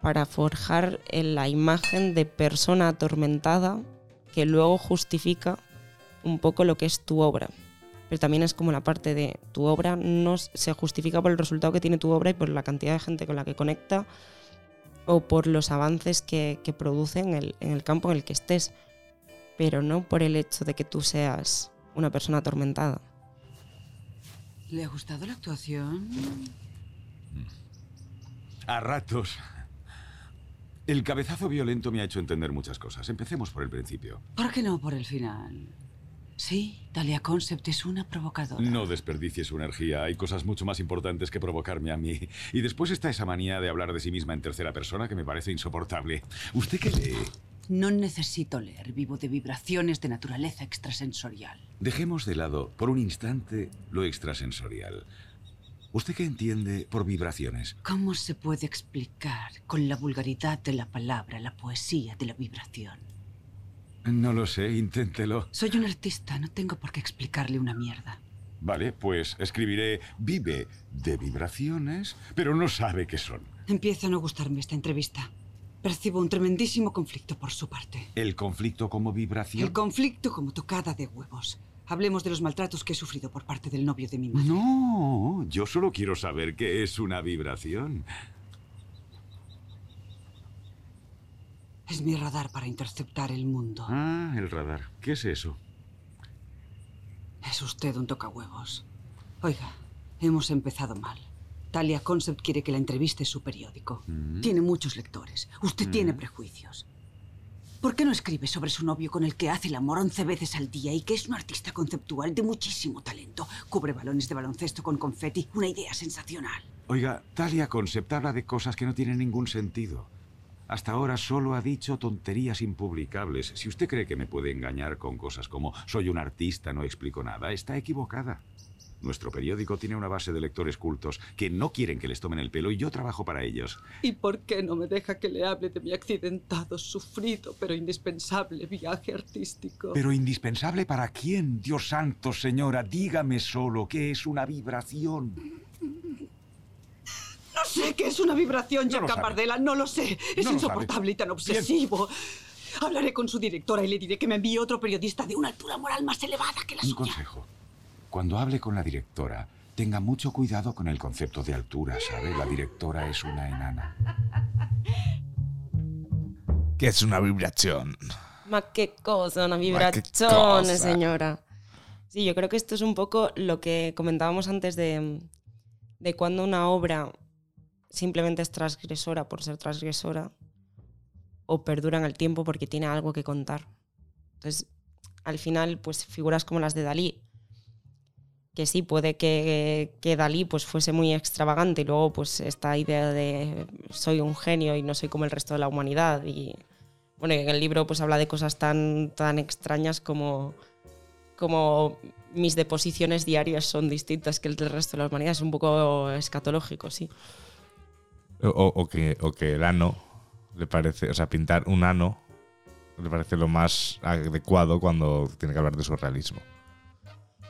para forjar en la imagen de persona atormentada que luego justifica un poco lo que es tu obra. Pero también es como la parte de tu obra no se justifica por el resultado que tiene tu obra y por la cantidad de gente con la que conecta o por los avances que, produce en el campo en el que estés, pero no por el hecho de que tú seas una persona atormentada. ¿Le ha gustado la actuación? A ratos. El cabezazo violento me ha hecho entender muchas cosas. Empecemos por el principio. ¿Por qué no por el final? Sí, Dalia Concept es una provocadora. No desperdicie su energía. Hay cosas mucho más importantes que provocarme a mí. Y después está esa manía de hablar de sí misma en tercera persona que me parece insoportable. ¿Usted qué lee? No necesito leer, vivo de vibraciones de naturaleza extrasensorial. Dejemos de lado por un instante lo extrasensorial. ¿Usted qué entiende por vibraciones? ¿Cómo se puede explicar con la vulgaridad de la palabra la poesía de la vibración? No lo sé, inténtelo. Soy un artista, no tengo por qué explicarle una mierda. Vale, pues escribiré vive de vibraciones, pero no sabe qué son. Empieza a no gustarme esta entrevista. Percibo un tremendísimo conflicto por su parte. ¿El conflicto como vibración? El conflicto como tocada de huevos. Hablemos de los maltratos que he sufrido por parte del novio de mi madre. No, yo solo quiero saber qué es una vibración. Es mi radar para interceptar el mundo. Ah, el radar. ¿Qué es eso? Es usted un tocahuevos. Oiga, hemos empezado mal. Talia Concept quiere que la entreviste su periódico. Mm. Tiene muchos lectores. Usted tiene prejuicios. ¿Por qué no escribe sobre su novio con el que hace el amor 11 veces al día y que es un artista conceptual de muchísimo talento? Cubre balones de baloncesto con confeti. Una idea sensacional. Oiga, Talia Concept habla de cosas que no tienen ningún sentido. Hasta ahora solo ha dicho tonterías impublicables. Si usted cree que me puede engañar con cosas como soy un artista, no explico nada, está equivocada. Nuestro periódico tiene una base de lectores cultos que no quieren que les tomen el pelo y yo trabajo para ellos. ¿Y por qué no me deja que le hable de mi accidentado, sufrido, pero indispensable viaje artístico? Pero indispensable para quién, Dios santo, señora, dígame solo qué es una vibración. No sé qué es una vibración, No Jack. Bardella, no lo sé. Es No insoportable y tan obsesivo. Hablaré con su directora y le diré que me envíe otro periodista de una altura moral más elevada que la Un suya. consejo. Cuando hable con la directora, tenga mucho cuidado con el concepto de altura, ¿sabe? La directora es una enana. ¿Qué es una vibración? Ma qué cosa, una vibración, cosa. señora. Sí, yo creo que esto es un poco lo que comentábamos antes de, de cuando una obra simplemente es transgresora por ser transgresora o perdura en el tiempo porque tiene algo que contar. Entonces, al final, pues figuras como las de Dalí, que sí, puede que, que Dalí pues, fuese muy extravagante y luego pues esta idea de soy un genio y no soy como el resto de la humanidad y bueno, en el libro pues habla de cosas tan, tan extrañas como, como mis deposiciones diarias son distintas que el del resto de la humanidad. Es un poco escatológico, sí. O, o que, o que el ano le parece, o sea, pintar un ano le parece lo más adecuado cuando tiene que hablar de surrealismo.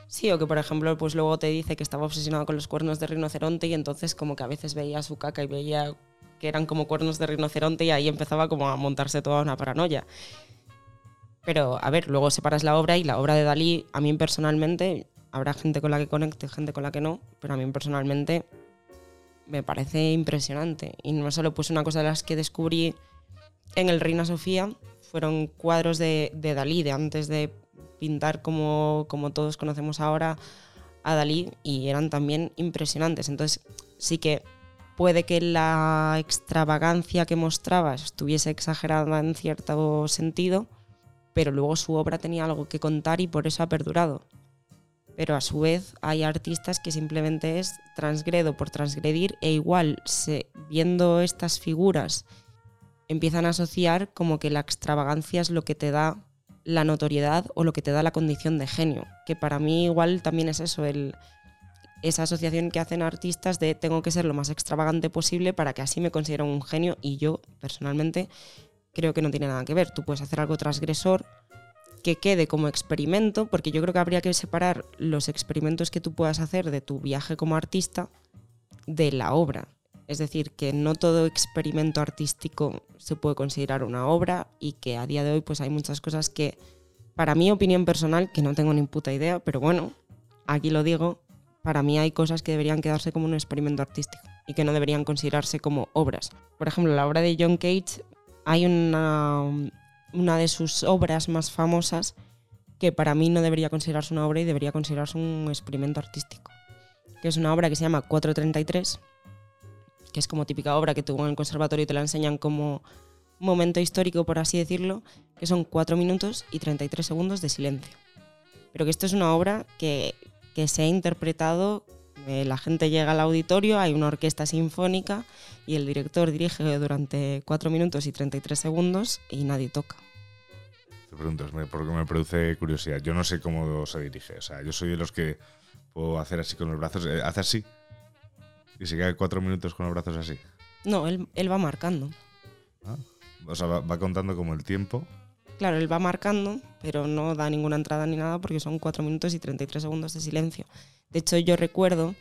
Sí, o que por ejemplo, pues luego te dice que estaba obsesionado con los cuernos de rinoceronte y entonces como que a veces veía su caca y veía que eran como cuernos de rinoceronte y ahí empezaba como a montarse toda una paranoia. Pero a ver, luego separas la obra y la obra de Dalí, a mí personalmente, habrá gente con la que conecte, gente con la que no, pero a mí personalmente me parece impresionante. Y no solo pues una cosa de las que descubrí en el Reina Sofía, fueron cuadros de, de Dalí, de antes de pintar como, como todos conocemos ahora a Dalí, y eran también impresionantes. Entonces sí que puede que la extravagancia que mostraba estuviese exagerada en cierto sentido, pero luego su obra tenía algo que contar y por eso ha perdurado. Pero a su vez hay artistas que simplemente es transgredo por transgredir e igual se, viendo estas figuras empiezan a asociar como que la extravagancia es lo que te da la notoriedad o lo que te da la condición de genio, que para mí igual también es eso, el, esa asociación que hacen artistas de tengo que ser lo más extravagante posible para que así me consideren un genio y yo personalmente creo que no tiene nada que ver. Tú puedes hacer algo transgresor que quede como experimento, porque yo creo que habría que separar los experimentos que tú puedas hacer de tu viaje como artista de la obra. Es decir, que no todo experimento artístico se puede considerar una obra y que a día de hoy pues hay muchas cosas que, para mi opinión personal, que no tengo ni puta idea, pero bueno, aquí lo digo, para mí hay cosas que deberían quedarse como un experimento artístico y que no deberían considerarse como obras. Por ejemplo, la obra de John Cage, hay una, una de sus obras más famosas que para mí no debería considerarse una obra y debería considerarse un experimento artístico, que es una obra que se llama 433 que es como típica obra que tú en el conservatorio y te la enseñan como momento histórico, por así decirlo, que son 4 minutos y 33 segundos de silencio. Pero que esto es una obra que, que se ha interpretado, eh, la gente llega al auditorio, hay una orquesta sinfónica y el director dirige durante 4 minutos y 33 segundos y nadie toca. Te pregunto, me- porque me produce curiosidad. Yo no sé cómo se dirige. O sea, yo soy de los que puedo hacer así con los brazos. eh, hace así. Y se queda cuatro minutos con los brazos así. No, él, él va marcando. ¿ah? O sea, va, va contando como el tiempo. Claro, él va marcando, pero no da ninguna entrada ni nada porque son 4 minutos y 33 segundos de silencio. De hecho, yo recuerdo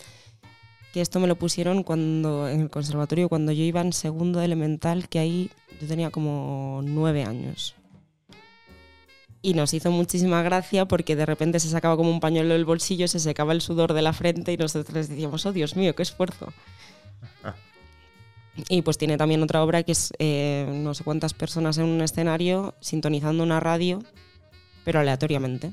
que esto me lo pusieron cuando en el conservatorio, cuando yo iba en segundo elemental, que ahí yo tenía como 9 años. Y nos hizo muchísima gracia porque de repente se sacaba como un pañuelo del bolsillo, se secaba el sudor de la frente y nosotros decíamos, oh Dios mío, qué esfuerzo. (laughs) Y pues tiene también otra obra que es eh, no sé cuántas personas en un escenario sintonizando una radio, pero aleatoriamente.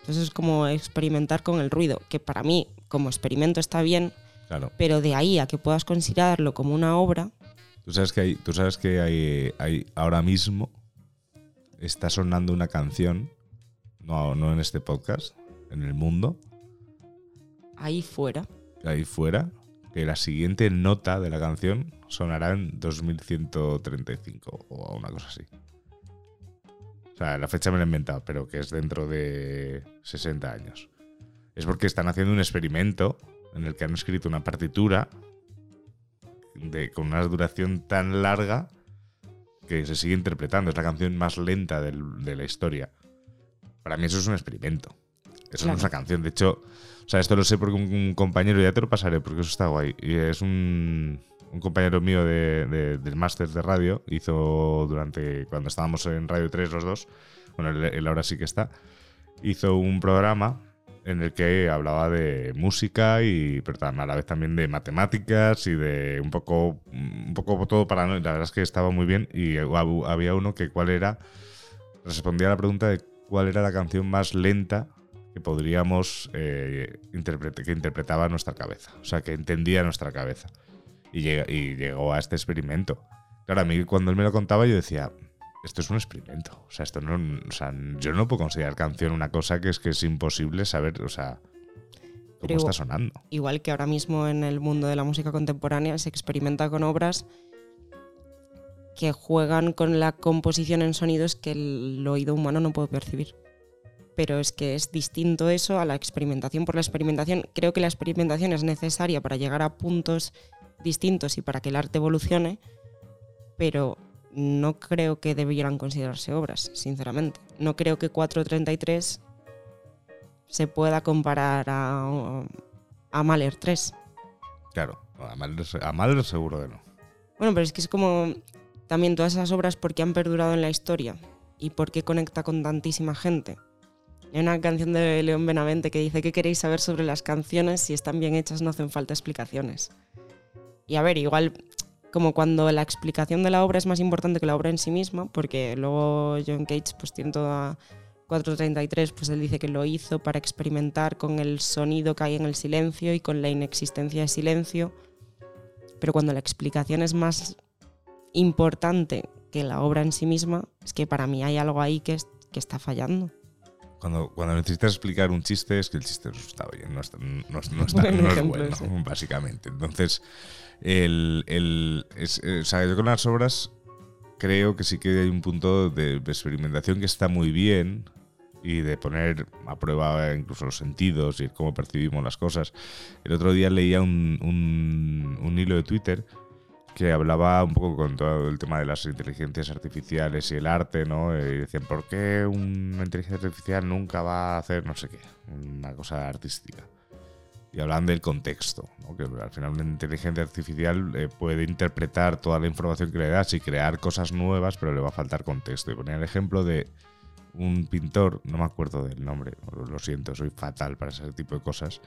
Entonces es como experimentar con el ruido, que para mí como experimento está bien, Claro. pero de ahí a que puedas considerarlo como una obra, Tú sabes que hay, tú sabes que hay, hay ahora mismo está sonando una canción, no, no en este podcast, en el mundo, ahí fuera. ahí fuera, que la siguiente nota de la canción sonará en 2135 o una cosa así. O sea, la fecha me la he inventado, pero que es dentro de 60 años. es porque están haciendo un experimento en el que han escrito una partitura de, con una duración tan larga que se sigue interpretando. Es la canción más lenta del- de la historia. Para mí eso es un experimento. Eso no es una canción. De hecho, o sea, esto lo sé porque un, un compañero, ya te lo pasaré porque eso está guay. Y es un, un compañero mío de- de- del máster de radio. Hizo durante, cuando estábamos en Radio 3 los dos, bueno, él, él ahora sí que está, hizo un programa en el que hablaba de música y pero a la vez también de matemáticas y de un poco un poco todo para la verdad es que estaba muy bien y hab- había uno que cuál era respondía a la pregunta de cuál era la canción más lenta que podríamos eh, que interpretaba nuestra cabeza o sea que entendía nuestra cabeza. Y, llega- y llegó a este experimento. Claro a mí cuando él me lo contaba yo decía esto es un experimento. O sea, esto no, o sea, yo no puedo considerar canción una cosa que es que es imposible saber, o sea, cómo Pero está sonando. Igual que ahora mismo en el mundo de la música contemporánea se experimenta con obras que juegan con la composición en sonidos que el oído humano no puede percibir. Pero es que es distinto eso a la experimentación por la experimentación. Creo que la experimentación es necesaria para llegar a puntos distintos y para que el arte evolucione, pero no creo que debieran considerarse obras, sinceramente. No creo que 433 se pueda comparar a, a Mahler 3. Claro, a Mahler, a Mahler seguro que no. Bueno, pero es que es como también todas esas obras porque han perdurado en la historia y porque conecta con tantísima gente. Hay una canción de León Benavente que dice, ¿qué queréis saber sobre las canciones? Si están bien hechas no hacen falta explicaciones. Y a ver, igual como cuando la explicación de la obra es más importante que la obra en sí misma, porque luego John Cage pues tiene toda 433, pues él dice que lo hizo para experimentar con el sonido que hay en el silencio y con la inexistencia de silencio. Pero cuando la explicación es más importante que la obra en sí misma, es que para mí hay algo ahí que, es- que está fallando. Cuando, cuando necesitas explicar un chiste es que el chiste no está bien, no, está- no, no está- (laughs) no es ejemplo, bueno, sí. básicamente. Entonces, el, el- eh, o sea, yo con las obras creo que sí que hay un punto de experimentación que está muy bien y de poner a prueba incluso los sentidos y cómo percibimos las cosas. El otro día leía un, un- un hilo de Twitter que hablaba un poco con todo el tema de las inteligencias artificiales y el arte, ¿no? Y decían, ¿por qué una inteligencia artificial nunca va a hacer no sé qué? Una cosa artística. Y hablaban del contexto, que al final una inteligencia artificial eh, puede interpretar toda la información que le das y crear cosas nuevas, pero le va a faltar contexto. Y ponía el ejemplo de un pintor, no me acuerdo del nombre, lo siento, soy fatal para ese tipo de cosas,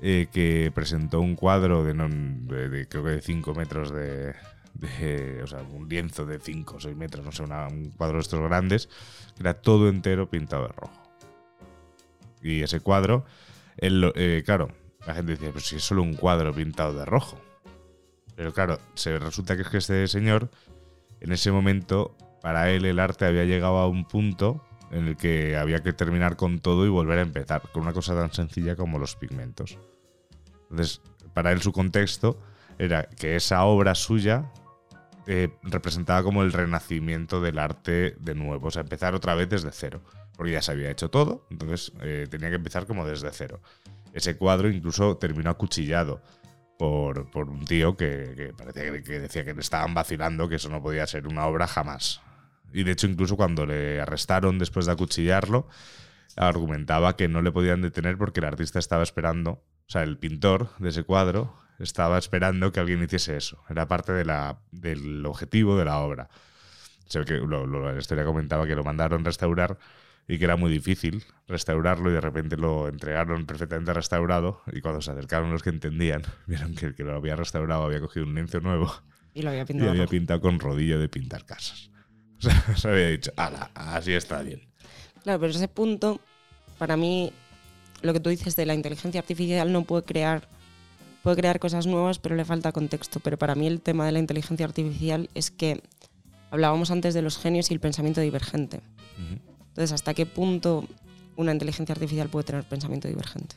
eh, que presentó un cuadro de, creo que de 5 metros de, O sea, un lienzo de 5 o 6 metros, no sé, un cuadro de estos grandes, que era todo entero pintado de rojo. Y ese cuadro, él eh, claro, la gente decía, pues si es solo un cuadro pintado de rojo. Pero claro, resulta que es que este señor, en ese momento, para él el arte había llegado a un punto en el que había que terminar con todo y volver a empezar, con una cosa tan sencilla como los pigmentos. Entonces, para él su contexto era que esa obra suya eh, representaba como el renacimiento del arte de nuevo, o sea, empezar otra vez desde cero, porque ya se había hecho todo, entonces eh, tenía que empezar como desde cero. Ese cuadro incluso terminó acuchillado por, por un tío que, que que, decía que le estaban vacilando, que eso no podía ser una obra jamás. Y de hecho, incluso cuando le arrestaron después de acuchillarlo, argumentaba que no le podían detener porque el artista estaba esperando, o sea, el pintor de ese cuadro estaba esperando que alguien hiciese eso. Era parte del objetivo de la obra. Se ve que lo- lo- la historia comentaba que lo mandaron restaurar y que era muy difícil restaurarlo y de repente lo entregaron perfectamente restaurado y cuando se acercaron los que entendían (laughs) vieron que el que lo había restaurado había cogido un lienzo nuevo Y lo había y pintado. había rojo. pintado con rodillo de pintar casas. (laughs) O sea, (laughs) se había dicho, ala, así está bien. Claro, pero ese punto, para mí, lo que tú dices de la inteligencia artificial no puede crear, puede crear cosas nuevas, pero le falta contexto. Pero para mí el tema de la inteligencia artificial es que hablábamos antes de los genios y el pensamiento divergente. Entonces, ¿hasta qué punto una inteligencia artificial puede tener pensamiento divergente?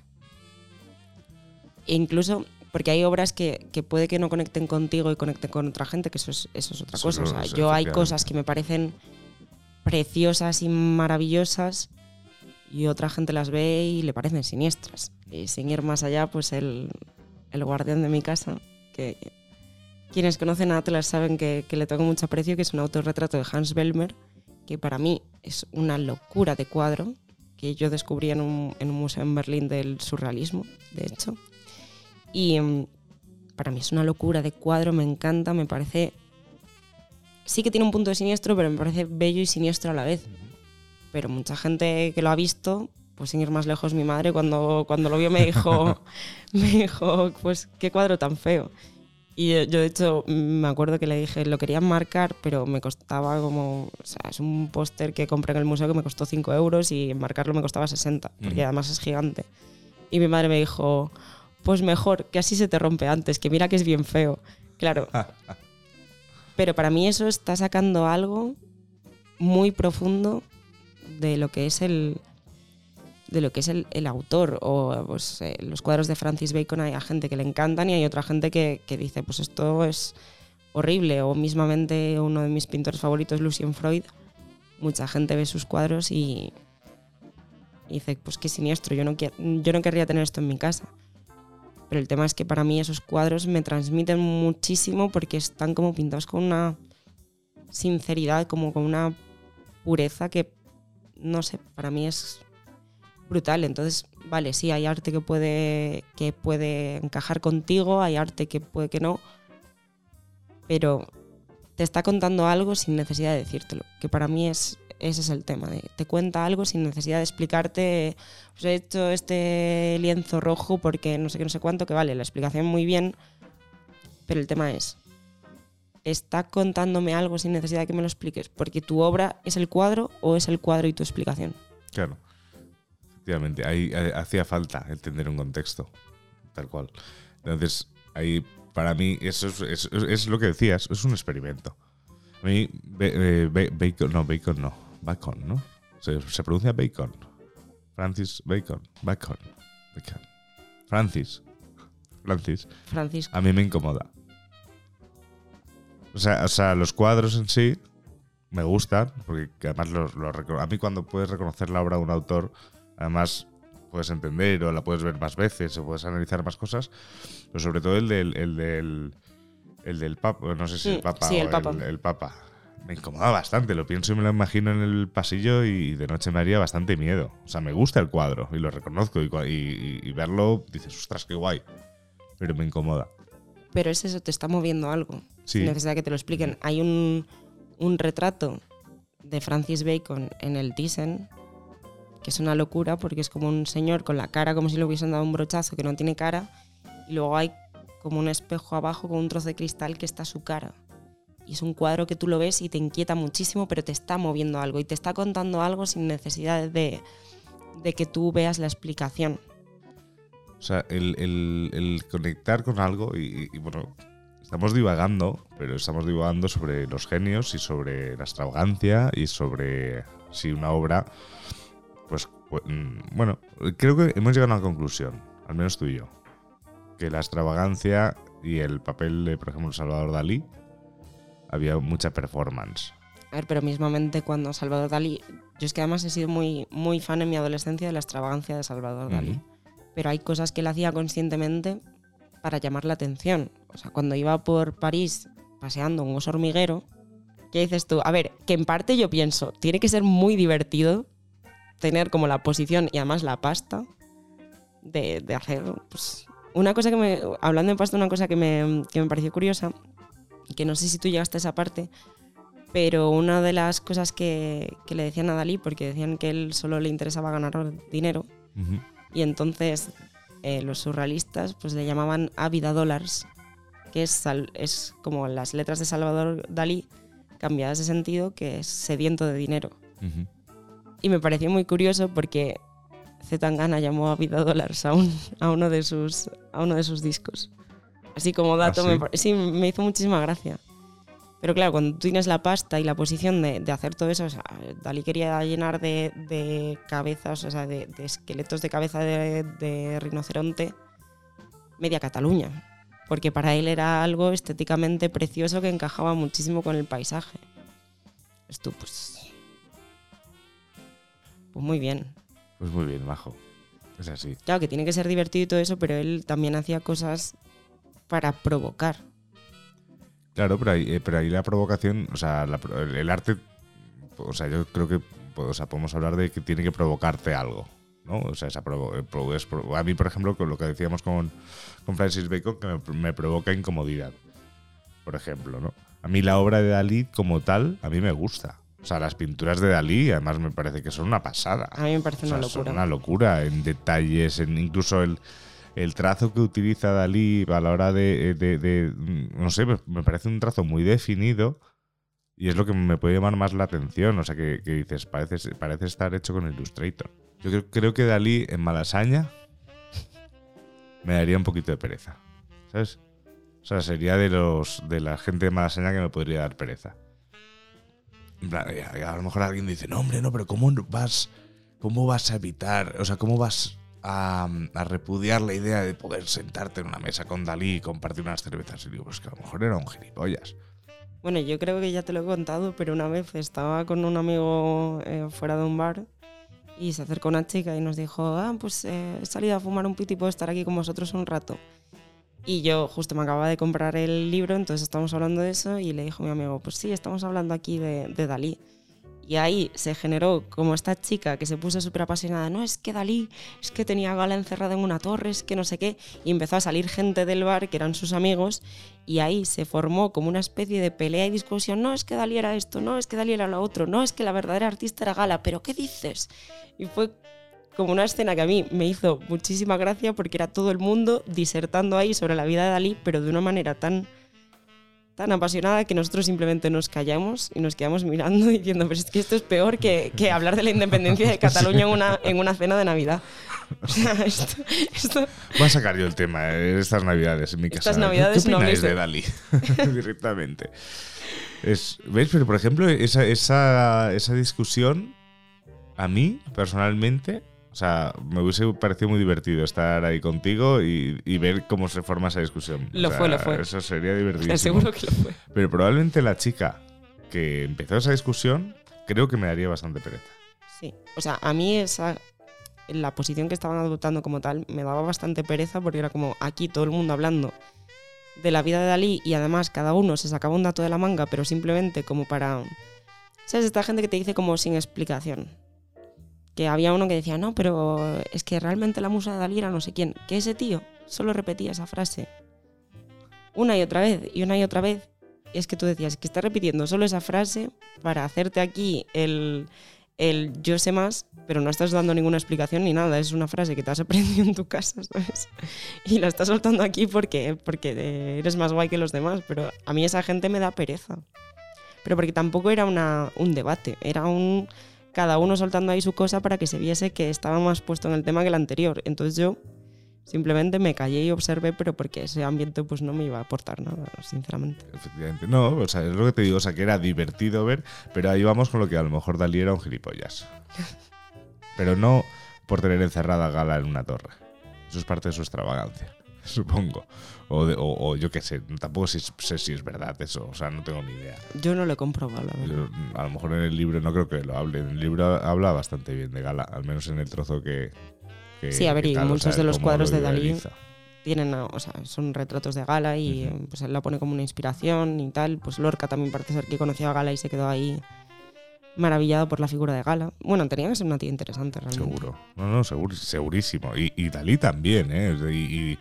E incluso porque hay obras que, que puede que no conecten contigo y conecten con otra gente, que eso es, eso es otra cosa. O sea, yo hay cosas que me parecen preciosas y maravillosas y otra gente las ve y le parecen siniestras. Y sin ir más allá, pues el, el guardián de mi casa, que quienes conocen a Atlas saben que, que, le tengo mucho aprecio, que es un autorretrato de Hans Bellmer, que para mí es una locura de cuadro, que yo descubrí en un, en un museo en Berlín del surrealismo, de hecho. Y mm, para mí es una locura de cuadro, me encanta, me parece... Sí que tiene un punto de siniestro, pero me parece bello y siniestro a la vez. Pero mucha gente que lo ha visto, pues sin ir más lejos, mi madre cuando, cuando lo vio me dijo, (laughs) me dijo, pues qué cuadro tan feo. Y yo, de hecho, me acuerdo que le dije, lo quería marcar, pero me costaba como. O sea, es un póster que compré en el museo que me costó 5 euros y marcarlo me costaba 60, porque además es gigante. Y mi madre me dijo, pues mejor, que así se te rompe antes, que mira que es bien feo. Claro. (laughs) pero para mí eso está sacando algo muy profundo de lo que es el, de lo que es el, el autor. O pues, eh, los cuadros de Francis Bacon hay gente que le encantan y hay otra gente que, que, dice pues esto es horrible o mismamente uno de mis pintores favoritos Lucien Freud mucha gente ve sus cuadros y, dice pues qué siniestro yo no, yo no querría tener esto en mi casa pero el tema es que para mí esos cuadros me transmiten muchísimo porque están como pintados con una sinceridad como con una pureza que no sé para mí es brutal. Entonces, vale, sí, hay arte que puede, que puede encajar contigo, hay arte que puede que no, pero te está contando algo sin necesidad de decírtelo, que para mí es, ese es el tema, te cuenta algo sin necesidad de explicarte, pues he hecho este lienzo rojo porque no sé qué, no sé cuánto, que vale, la explicación muy bien, pero el tema es, está contándome algo sin necesidad de que me lo expliques, porque tu obra es el cuadro o es el cuadro y tu explicación. Claro. Efectivamente, ahí hacía falta entender un contexto, tal cual. Entonces, ahí para mí eso es, es, lo que decías, es un experimento. A mí, eh, Bacon, no, Bacon no, Bacon, ¿no? Se, se, pronuncia Bacon. Francis Bacon, Bacon, Bacon. Francis. Francis. Francis. A mí me incomoda. O sea, o sea, los cuadros en sí me gustan, porque además los, los, a mí cuando puedes reconocer la obra de un autor Además, puedes entender o la puedes ver más veces o puedes analizar más cosas. Pero sobre todo el del, el del, el del Papa, no sé si el Papa sí, el o Papa. El, el, Papa. Me incomoda bastante, lo pienso y me lo imagino en el pasillo y de noche me haría bastante miedo. O sea, me gusta el cuadro y lo reconozco y, y, y verlo dices, ostras, qué guay. Pero me incomoda. Pero es eso, te está moviendo algo. Sí. Necesidad que te lo expliquen. Hay un, un retrato de Francis Bacon en el Thyssen que es una locura porque es como un señor con la cara como si le hubiesen dado un brochazo que no tiene cara y luego hay como un espejo abajo con un trozo de cristal que está su cara. Y es un cuadro que tú lo ves y te inquieta muchísimo, pero te está moviendo algo y te está contando algo sin necesidad de, que tú veas la explicación. O sea, el, conectar con algo y, bueno, estamos divagando, pero estamos divagando sobre los genios y sobre la extravagancia y sobre si una obra pues, pues mm, bueno, creo que hemos llegado a una conclusión, al menos tú y yo, que la extravagancia y el papel de, por ejemplo, Salvador Dalí, había mucha performance. A ver, pero mismamente cuando Salvador Dalí, yo es que además he sido muy, muy fan en mi adolescencia de la extravagancia de Salvador Dalí, uh -huh. pero hay cosas que él hacía conscientemente para llamar la atención. O sea, cuando iba por París paseando un oso hormiguero, ¿qué dices tú? A ver, que en parte yo pienso, tiene que ser muy divertido tener como la posición y además la pasta de, de hacer, pues, una cosa que me, hablando de pasta, una cosa que me, que me pareció curiosa, que no sé si tú llegaste a esa parte, pero una de las cosas que, que, le decían a Dalí, porque decían que él solo le interesaba ganar dinero, uh -huh. y entonces eh, los surrealistas pues le llamaban Ávida Dollars, que es, es como las letras de Salvador Dalí cambiadas de sentido, que es sediento de dinero. Uh -huh. Y me pareció muy curioso porque Zetangana llamó a Vida Dólares a, un, a, uno de sus, a uno de sus discos. Así como dato, ¿Ah, sí? Me, sí, me hizo muchísima gracia. Pero claro, cuando tú tienes la pasta y la posición de, de hacer todo eso, o sea, Dalí quería llenar de, de cabezas, o sea, de, de, esqueletos de cabeza de, de rinoceronte media Cataluña. Porque para él era algo estéticamente precioso que encajaba muchísimo con el paisaje. Esto, pues, pues muy bien. Pues muy bien, majo. Es así. Claro que tiene que ser divertido y todo eso, pero él también hacía cosas para provocar. Claro, pero ahí, eh, pero ahí la provocación, o sea, la el, arte, o sea, yo creo que o sea, podemos hablar de que tiene que provocarte algo, ¿no? O sea, esa provo- eh, es a mí, por ejemplo, con lo que decíamos con, con Francis Bacon, que me, me provoca incomodidad, por ejemplo, ¿no? A mí la obra de Dalí como tal, a mí me gusta. O sea, las pinturas de Dalí, además me parece que son una pasada. A mí me parece O sea, una son locura. una locura en detalles, en incluso el, el trazo que utiliza Dalí a la hora de, de- de- no sé, me- me parece un trazo muy definido y es lo que me puede llamar más la atención. O sea, que, que dices, parece, parece estar hecho con Illustrator. Yo creo, creo que Dalí en Malasaña me daría un poquito de pereza, ¿sabes? O sea, sería de los de la gente de Malasaña que me podría dar pereza. A, lo mejor alguien dice, no, hombre, no, pero ¿cómo vas, cómo vas a evitar, o sea, cómo vas a, repudiar la idea de poder sentarte en una mesa con Dalí y compartir unas cervezas? Y digo, pues que a lo mejor era un gilipollas. Bueno, yo creo que ya te lo he contado, pero una vez estaba con un amigo eh, fuera de un bar y se acercó una chica y nos dijo, ah, pues eh, he salido a fumar un piti puedo estar aquí con vosotros un rato. Y yo justo me acababa de comprar el libro, entonces estamos hablando de eso y le dijo mi amigo, pues sí, estamos hablando aquí de, Dalí. Y ahí se generó como esta chica que se puso súper apasionada, no, es que Dalí, es que tenía Gala encerrada en una torre, es que no sé qué, y empezó a salir gente del bar que eran sus amigos y ahí se formó como una especie de pelea y discusión, no, es que Dalí era esto, no, es que Dalí era lo otro, no, es que la verdadera artista era Gala, pero ¿qué dices? Y fue como una escena que a mí me hizo muchísima gracia porque era todo el mundo disertando ahí sobre la vida de Dalí, pero de una manera tan tan apasionada que nosotros simplemente nos callamos y nos quedamos mirando (laughs) diciendo, pero es que esto es peor que, que hablar de la independencia de Cataluña en una, en una cena de Navidad. (laughs) O sea, esto, esto- Voy a sacar yo el tema eh, estas navidades en mi casa. Estas navidades ¿Qué no opináis me de Dalí? (laughs) Directamente. Es, ¿Veis? Pero por ejemplo, esa, esa, esa discusión, a mí, personalmente, sea, me hubiese parecido muy divertido estar ahí contigo y, y ver cómo se forma esa discusión. O Lo sea, fue, lo fue. Eso sería divertido. te (laughs) aseguro que lo fue. Pero probablemente la chica que empezó esa discusión, creo que me daría bastante pereza. Sí, o sea, a mí esa la posición que estaban adoptando como tal me daba bastante pereza porque era como aquí todo el mundo hablando de la vida de Dalí y además cada uno se sacaba un dato de la manga, pero simplemente como para ¿sabes? Esta gente que te dice como sin explicación. Que había uno que decía, "No, pero es que realmente la musa de Dalí era no sé quién", que ese tío solo repetía esa frase una y otra vez y una y otra vez. Es que tú decías que está repitiendo solo esa frase para hacerte aquí el el yo sé más, pero no estás dando ninguna explicación ni nada. Es una frase que te has aprendido en tu casa, ¿sabes? Y la estás soltando aquí porque, porque eres más guay que los demás. Pero a mí esa gente me da pereza. Pero porque tampoco era una, un debate, era un cada uno soltando ahí su cosa para que se viese que estaba más puesto en el tema que el anterior. Entonces yo simplemente me callé y observé, pero porque ese ambiente pues no me iba a aportar nada, sinceramente. Efectivamente. No, o sea, es lo que te digo, o sea, que era divertido ver, pero ahí vamos con lo que a lo mejor Dalí era un gilipollas. (laughs) Pero no por tener encerrada a Gala en una torre. Eso es parte de su extravagancia, (laughs) supongo. O, de- o- o yo qué sé, tampoco sé, sé si es verdad eso, o sea, no tengo ni idea. Yo no lo he comprobado, la verdad. Yo, a lo mejor en el libro no creo que lo hable. En el libro habla bastante bien de Gala, al menos en el trozo que. que- Sí, a ver, y tal, o muchos sea, de los cuadros lo de Dalí tienen, o sea, son retratos de Gala y Ujú. eh, pues él la pone como una inspiración y tal. Pues Lorca también parece ser que conoció a Gala y se quedó ahí maravillado por la figura de Gala. Bueno, tenía que ser una tía interesante realmente. Seguro. No, no, seguro, segurísimo. Y, y Dalí también, ¿eh? Y, y-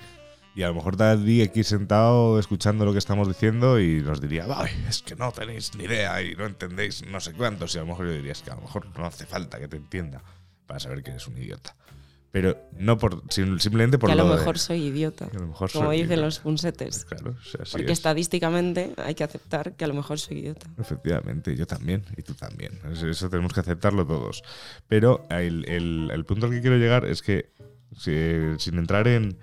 y a lo mejor Dalí aquí sentado escuchando lo que estamos diciendo y nos diría, "Ay, es que no tenéis ni idea y no entendéis no sé cuántos. Y a lo mejor yo diría, es que a lo mejor no hace falta que te entienda para saber que eres un idiota. Pero no por sim- simplemente por Que a lo mejor soy idiota, que a lo mejor como soy dicen idiota. los punsetes. Claro, o sea, así Porque es. estadísticamente hay que aceptar que a lo mejor soy idiota. Efectivamente, yo también, y tú también. Eso, eso tenemos que aceptarlo todos. Pero el, el- el punto al que quiero llegar es que, si- sin entrar en,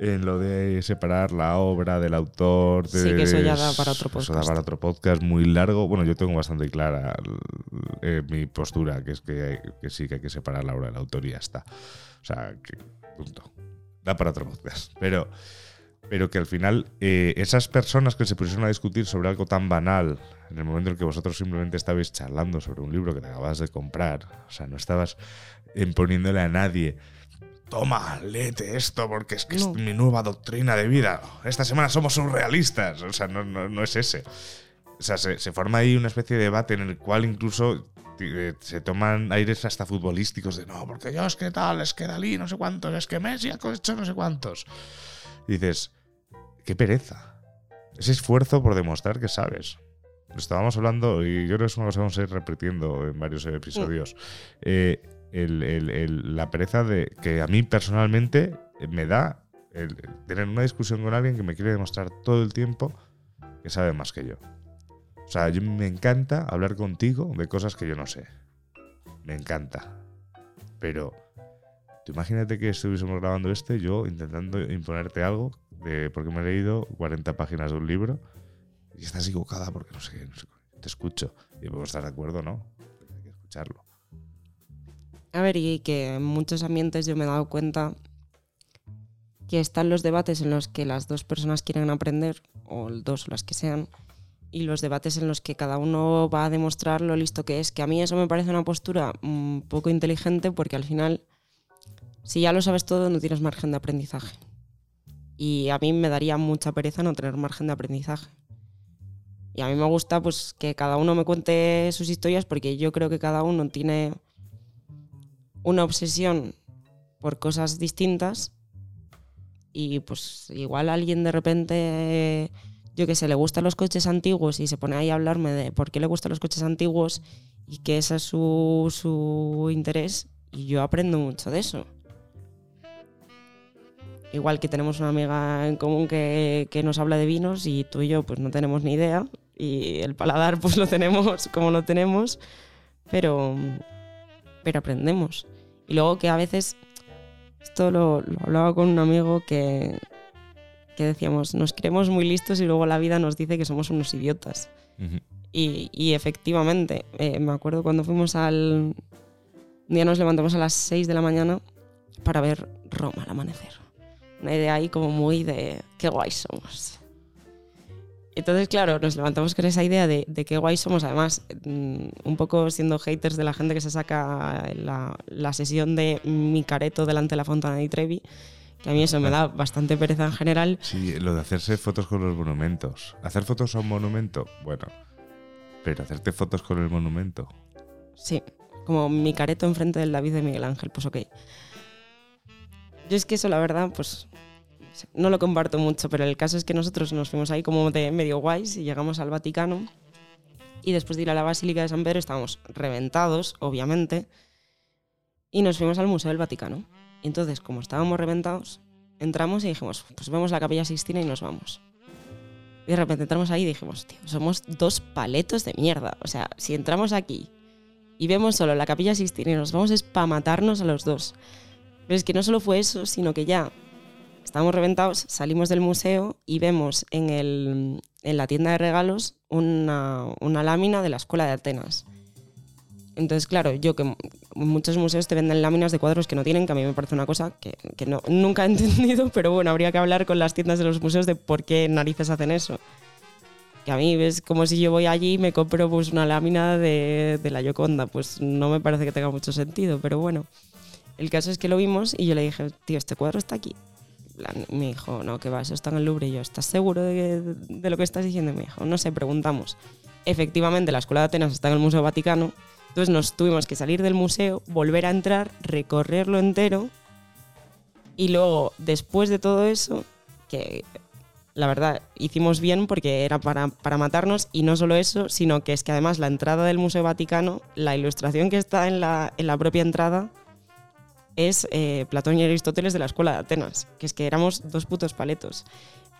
en lo de separar la obra del autor, Sí, que eso ya da para otro Eso da podcast. para otro podcast muy largo. Bueno, yo tengo bastante clara eh, mi postura, que es que, sí que hay que separar la obra del autor y ya está. O sea, que punto. Da para otro podcast. Pero pero que al final eh, esas personas que se pusieron a discutir sobre algo tan banal en el momento en que vosotros simplemente estabais charlando sobre un libro que te acabas de comprar, o sea, no estabas imponiéndole a nadie. Toma, léete esto porque es que No. es mi nueva doctrina de vida. Esta semana somos surrealistas. O sea, no, no, no es ese. O sea, se, se forma ahí una especie de debate en el cual incluso eh, se toman aires hasta futbolísticos de no, porque yo es que tal, es que Dalí no sé cuántos, es que Messi ha hecho no sé cuántos. Y dices, qué pereza. Ese esfuerzo por demostrar que sabes. Lo estábamos hablando y yo creo que es una cosa que vamos a ir repitiendo en varios episodios. Eh, el- la pereza de que a mí personalmente me da el, tener una discusión con alguien que me quiere demostrar todo el tiempo que sabe más que yo. O sea, yo me encanta hablar contigo de cosas que yo no sé. Me encanta. Pero tú imagínate que estuviésemos grabando este, yo intentando imponerte algo, de, porque me he leído 40 páginas de un libro y estás equivocada porque no sé qué, no sé. Te escucho. Y podemos estar de acuerdo, ¿no? Hay que escucharlo. A ver, y que en muchos ambientes yo me he dado cuenta que están los debates en los que las dos personas quieren aprender, o dos o las que sean, y los debates en los que cada uno va a demostrar lo listo que es. Que a mí eso me parece una postura un poco inteligente porque al final, si ya lo sabes todo, no tienes margen de aprendizaje. Y a mí me daría mucha pereza no tener margen de aprendizaje. Y a mí me gusta pues que cada uno me cuente sus historias porque yo creo que cada uno tiene una obsesión por cosas distintas y pues igual alguien de repente, yo que sé, le gustan los coches antiguos y se pone ahí a hablarme de por qué le gustan los coches antiguos y que ese es su, su interés y yo aprendo mucho de eso. Igual que tenemos una amiga en común que, que nos habla de vinos y tú y yo pues no tenemos ni idea y el paladar pues lo tenemos como lo tenemos, pero, pero aprendemos. Y luego que a veces, esto lo, lo hablaba con un amigo que, que decíamos, nos creemos muy listos y luego la vida nos dice que somos unos idiotas. Y, y efectivamente, eh, me acuerdo cuando fuimos al... Un día nos levantamos a las 6 de la mañana para ver Roma al amanecer. Una idea ahí como muy de qué guay somos. Entonces, claro, nos levantamos con esa idea de, de qué guay somos, además, mm, un poco siendo haters de la gente que se saca la, la sesión de mi careto delante de la Fontana di Trevi, que a mí eso me da bastante pereza en general. Sí, lo de hacerse fotos con los monumentos. Hacer fotos a un monumento, bueno. Pero hacerte fotos con el monumento. Sí, como mi careto enfrente del David de Miguel Ángel, pues ok. Yo es que eso, la verdad, pues no lo comparto mucho, pero el caso es que nosotros nos fuimos ahí como de medio guays y llegamos al Vaticano. Y después de ir a la Basílica de San Pedro estábamos reventados, obviamente, y nos fuimos al Museo del Vaticano. Y entonces, como estábamos reventados, entramos y dijimos, pues vemos la Capilla Sixtina y nos vamos. Y de repente entramos ahí y dijimos, tío, somos dos paletos de mierda. O sea, si entramos aquí y vemos solo la Capilla Sixtina y nos vamos es para matarnos a los dos. Pero es que no solo fue eso, sino que ya estábamos reventados, salimos del museo y vemos en, la tienda de regalos una, lámina de la Escuela de Atenas. Entonces, claro, yo que muchos museos te venden láminas de cuadros que no tienen, que a mí me parece una cosa que, nunca he (laughs) entendido, pero bueno, habría que hablar con las tiendas de los museos de por qué narices hacen eso. Que a mí es como si yo voy allí y me compro pues, una lámina de, de la Yoconda, pues no me parece que tenga mucho sentido, pero bueno. El caso es que lo vimos y yo le dije, tío, este cuadro está aquí. Plan, Me dijo, no, que va, eso está en el Louvre. Y yo, ¿estás seguro de, de lo que estás diciendo? Y me dijo, no sé, preguntamos. Efectivamente, la Escuela de Atenas está en el Museo Vaticano. Entonces nos tuvimos que salir del museo, volver a entrar, recorrerlo entero. Y luego, después de todo eso, que la verdad hicimos bien porque era para, para matarnos, y no solo eso, sino que es que además la entrada del Museo Vaticano, la ilustración que está en la, en la propia entrada, es eh, Platón y Aristóteles de la Escuela de Atenas, que es que éramos dos putos paletos.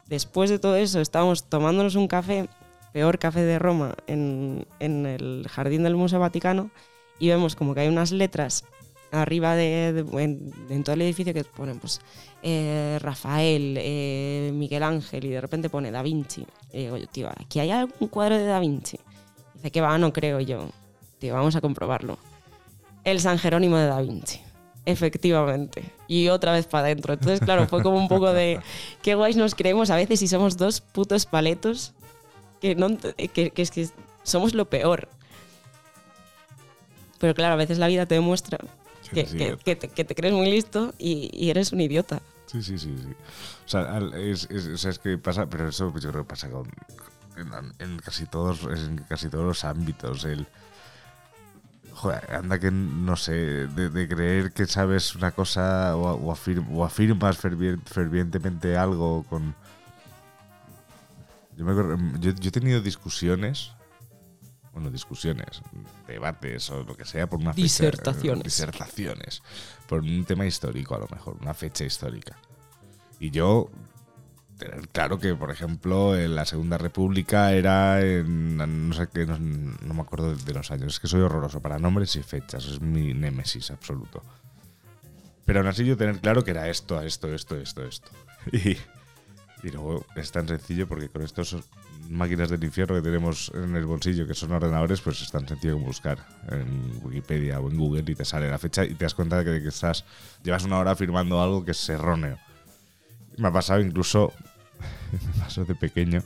Después de todo eso, estábamos tomándonos un café, peor café de Roma, en, en el jardín del Museo Vaticano, y vemos como que hay unas letras arriba de, de- en, todo el edificio que ponen pues eh, Rafael, eh, Miguel Ángel, y de repente pone Da Vinci. Y digo yo, tío, ¿aquí hay algún cuadro de Da Vinci? Dice que va, no creo yo. Tío, vamos a comprobarlo. El San Jerónimo de Da Vinci. Efectivamente. Y otra vez para adentro. Entonces, claro, fue como un poco de (laughs) qué guays nos creemos a veces y somos dos putos paletos que, no, que, que es que somos lo peor. Pero claro, a veces la vida te demuestra que, que- te, que te crees muy listo y, y eres un idiota. Sí, sí, sí, sí. O sea, es, es- o sea, es que pasa, pero eso yo creo que pasa con, en, en casi todos, en casi todos los ámbitos. El, joder, anda que no sé, de, de creer que sabes una cosa o, o afir- o afirmas fervien- fervientemente algo con. Yo, me acuerdo- yo, yo he tenido discusiones. Bueno, discusiones, debates o lo que sea por una fecha- Disertaciones. disertaciones. Por un tema histórico, a lo mejor, una fecha histórica. Y yo, tener claro que, por ejemplo, en la Segunda República era en. No sé qué, no, no me acuerdo de los años. Es que soy horroroso para nombres y fechas. Es mi némesis absoluto. Pero aún así, yo tener claro que era esto, esto, esto, esto, esto. (laughs) Y, y luego es tan sencillo porque con estas máquinas del infierno que tenemos en el bolsillo, que son ordenadores, pues es tan sencillo como buscar en Wikipedia o en Google y te sale la fecha y te das cuenta de que estás llevas una hora firmando algo que es erróneo. Me ha pasado incluso, (laughs) me pasó de pequeño,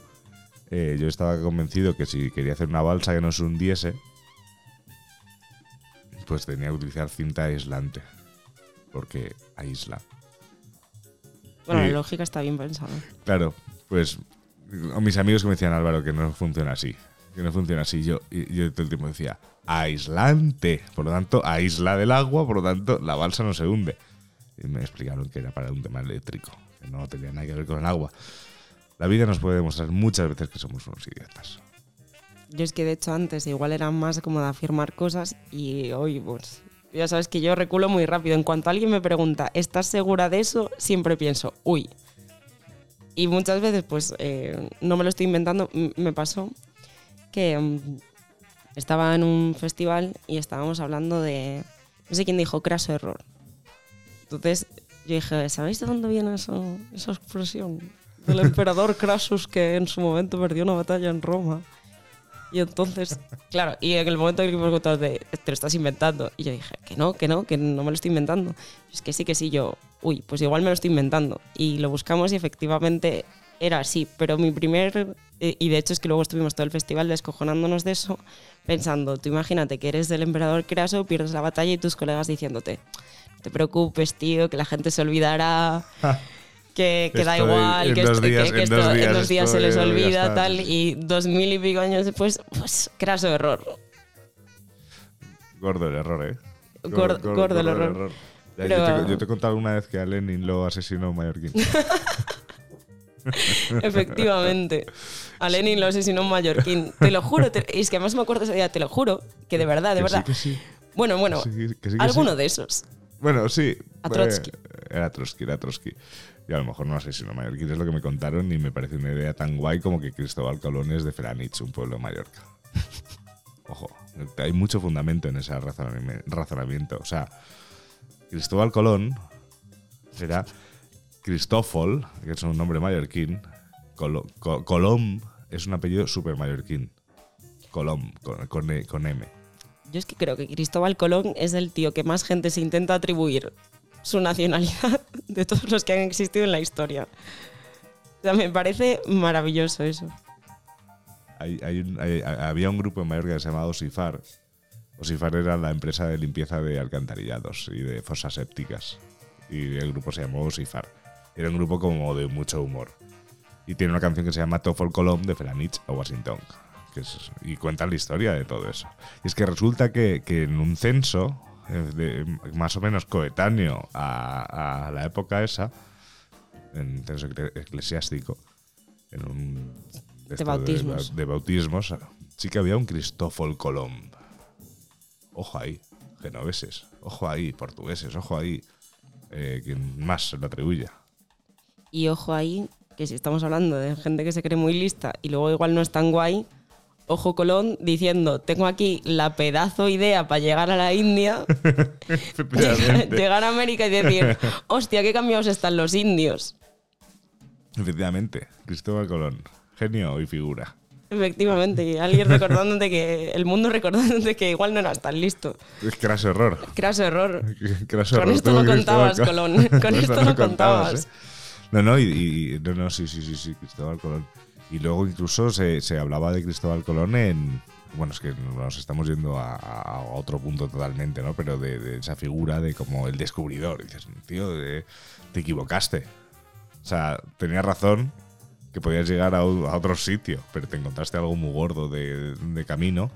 eh, yo estaba convencido que si quería hacer una balsa que no se hundiese, pues tenía que utilizar cinta aislante, porque aísla. Bueno, Y- la lógica está bien pensada. Claro, pues mis amigos que me decían, Álvaro, que no funciona así. Que no funciona así. Yo, yo todo el tiempo decía, aislante. Por lo tanto, aísla del agua, por lo tanto, la balsa no se hunde. Y me explicaron que era para un tema eléctrico, no tenía nada que ver con el agua. La vida nos puede demostrar muchas veces que somos unos idiotas. Yo es que de hecho antes igual era más como de afirmar cosas y hoy pues ya sabes que yo reculo muy rápido. En cuanto alguien me pregunta, ¿estás segura de eso? Siempre pienso, uy. Y muchas veces pues eh, no me lo estoy inventando. Me pasó que mm, estaba en un festival y estábamos hablando de, no sé quién dijo, craso error. Entonces yo dije, ¿sabéis de dónde viene eso- esa expresión? Del emperador (laughs) Crasus que en su momento perdió una batalla en Roma. Y entonces, claro, y en el momento en el que me preguntas de, te lo estás inventando. Y yo dije, que no, que no, que no me lo estoy inventando. Y es que sí, que sí, yo, uy, pues igual me lo estoy inventando. Y lo buscamos y efectivamente era así. Pero mi primer, eh, y de hecho es que luego estuvimos todo el festival descojonándonos de eso, pensando, tú imagínate que eres del emperador Craso, pierdes la batalla y tus colegas diciéndote, te preocupes, tío, que la gente se olvidará. Que, que da igual, que, esto- días- que en esto dos en días dos días se les olvida, tal, y dos mil y pico años después, pues craso error. Gordo el error, ¿eh? Gordo- gordo el error. Ya, Pero- yo, te, yo te he contado una vez que a Lenin lo asesinó un mallorquín. (laughs) Efectivamente. A Lenin lo asesinó un mallorquín. Te lo juro, te- es que además me acuerdo ese día, te lo juro, que de verdad, de Que sí, verdad. que sí. Bueno, bueno, Sí, que alguno de esos. Bueno, sí. A Trotsky. Eh, era Trotsky, era Trotsky. Y a lo mejor no asesino mallorquín, es lo que me contaron y me parece una idea tan guay como que Cristóbal Colón es de Feranich, un pueblo de Mallorca. (laughs) Ojo, hay mucho fundamento en ese razonami- razonamiento. O sea, Cristóbal Colón será Cristófol, que es un nombre mallorquín. Colo- Co- Colom es un apellido super mallorquín. Colom, con, con E- con M. Yo es que creo que Cristóbal Colón es el tío que más gente se intenta atribuir su nacionalidad (laughs) de todos los que han existido en la historia. O sea, me parece maravilloso eso. Hay- hay hay- había un grupo en Mallorca que se llamaba Osifar. Osifar era la empresa de limpieza de alcantarillados y de fosas sépticas. Y el grupo se llamó Osifar. Era un grupo como de mucho humor. Y tiene una canción que se llama Toffol Colom de Felanich a Washington. Que es- y cuentan la historia de todo eso. Y es que resulta que, que en un censo, eh, de- más o menos coetáneo a, a la época esa, en un censo ecle- eclesiástico, en un De bautismos. De, bautismos, sí que había un Cristófol Colom. Ojo ahí, genoveses. Ojo ahí, portugueses. Ojo ahí, eh, quien más se lo atribuya. Y ojo ahí, que si estamos hablando de gente que se cree muy lista y luego igual no es tan guay, ojo Colón diciendo, tengo aquí la pedazo idea para llegar a la India, (laughs) (laughs) llegar a América y decir, hostia, qué cambiados están los indios. Efectivamente, Cristóbal Colón. Genio y figura. Efectivamente, y alguien recordándote que, el mundo recordándote que igual no eras tan listo. Es craso error. Craso error. (laughs) Craso Con error. esto no contabas, Col- Colón. Con esto no contabas. ¿eh? No, no, y, y- no, no, sí, sí, sí, sí, Cristóbal Colón. Y luego incluso se, se hablaba de Cristóbal Colón en, bueno, es que nos estamos yendo a, a otro punto totalmente, ¿no? Pero de, de esa figura de como el descubridor. Y dices, tío, de- te equivocaste. O sea, tenías razón que podías llegar a, a otro sitio, pero te encontraste algo muy gordo de, de camino.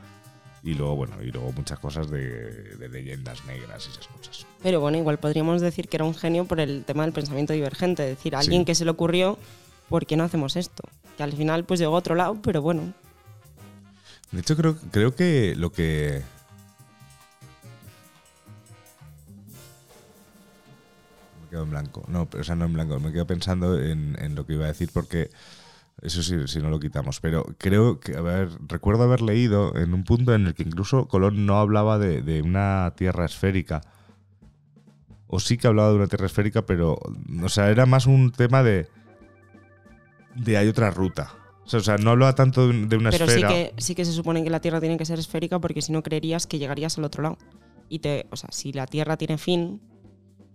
Y luego, bueno, y luego muchas cosas de, de leyendas negras y esas cosas. Pero bueno, igual podríamos decir que era un genio por el tema del pensamiento divergente. Es decir, alguien Sí. que se le ocurrió, ¿por qué no hacemos esto? Que al final pues llegó a otro lado, pero bueno. De hecho, creo, creo que lo que. Me quedo en blanco. No, pero, o sea, no en blanco. Me quedo pensando en, lo que iba a decir porque. Eso sí, si no lo quitamos. Pero creo que, a ver, recuerdo haber leído en un punto en el que incluso Colón no hablaba de, de una tierra esférica. O sí que hablaba de una tierra esférica, pero. O sea, era más un tema de. De hay otra ruta. O sea, no hablaba tanto de, una Pero sí esfera. que, sí que se supone que la Tierra tiene que ser esférica porque si no creerías que llegarías al otro lado. Y te, o sea, si la Tierra tiene fin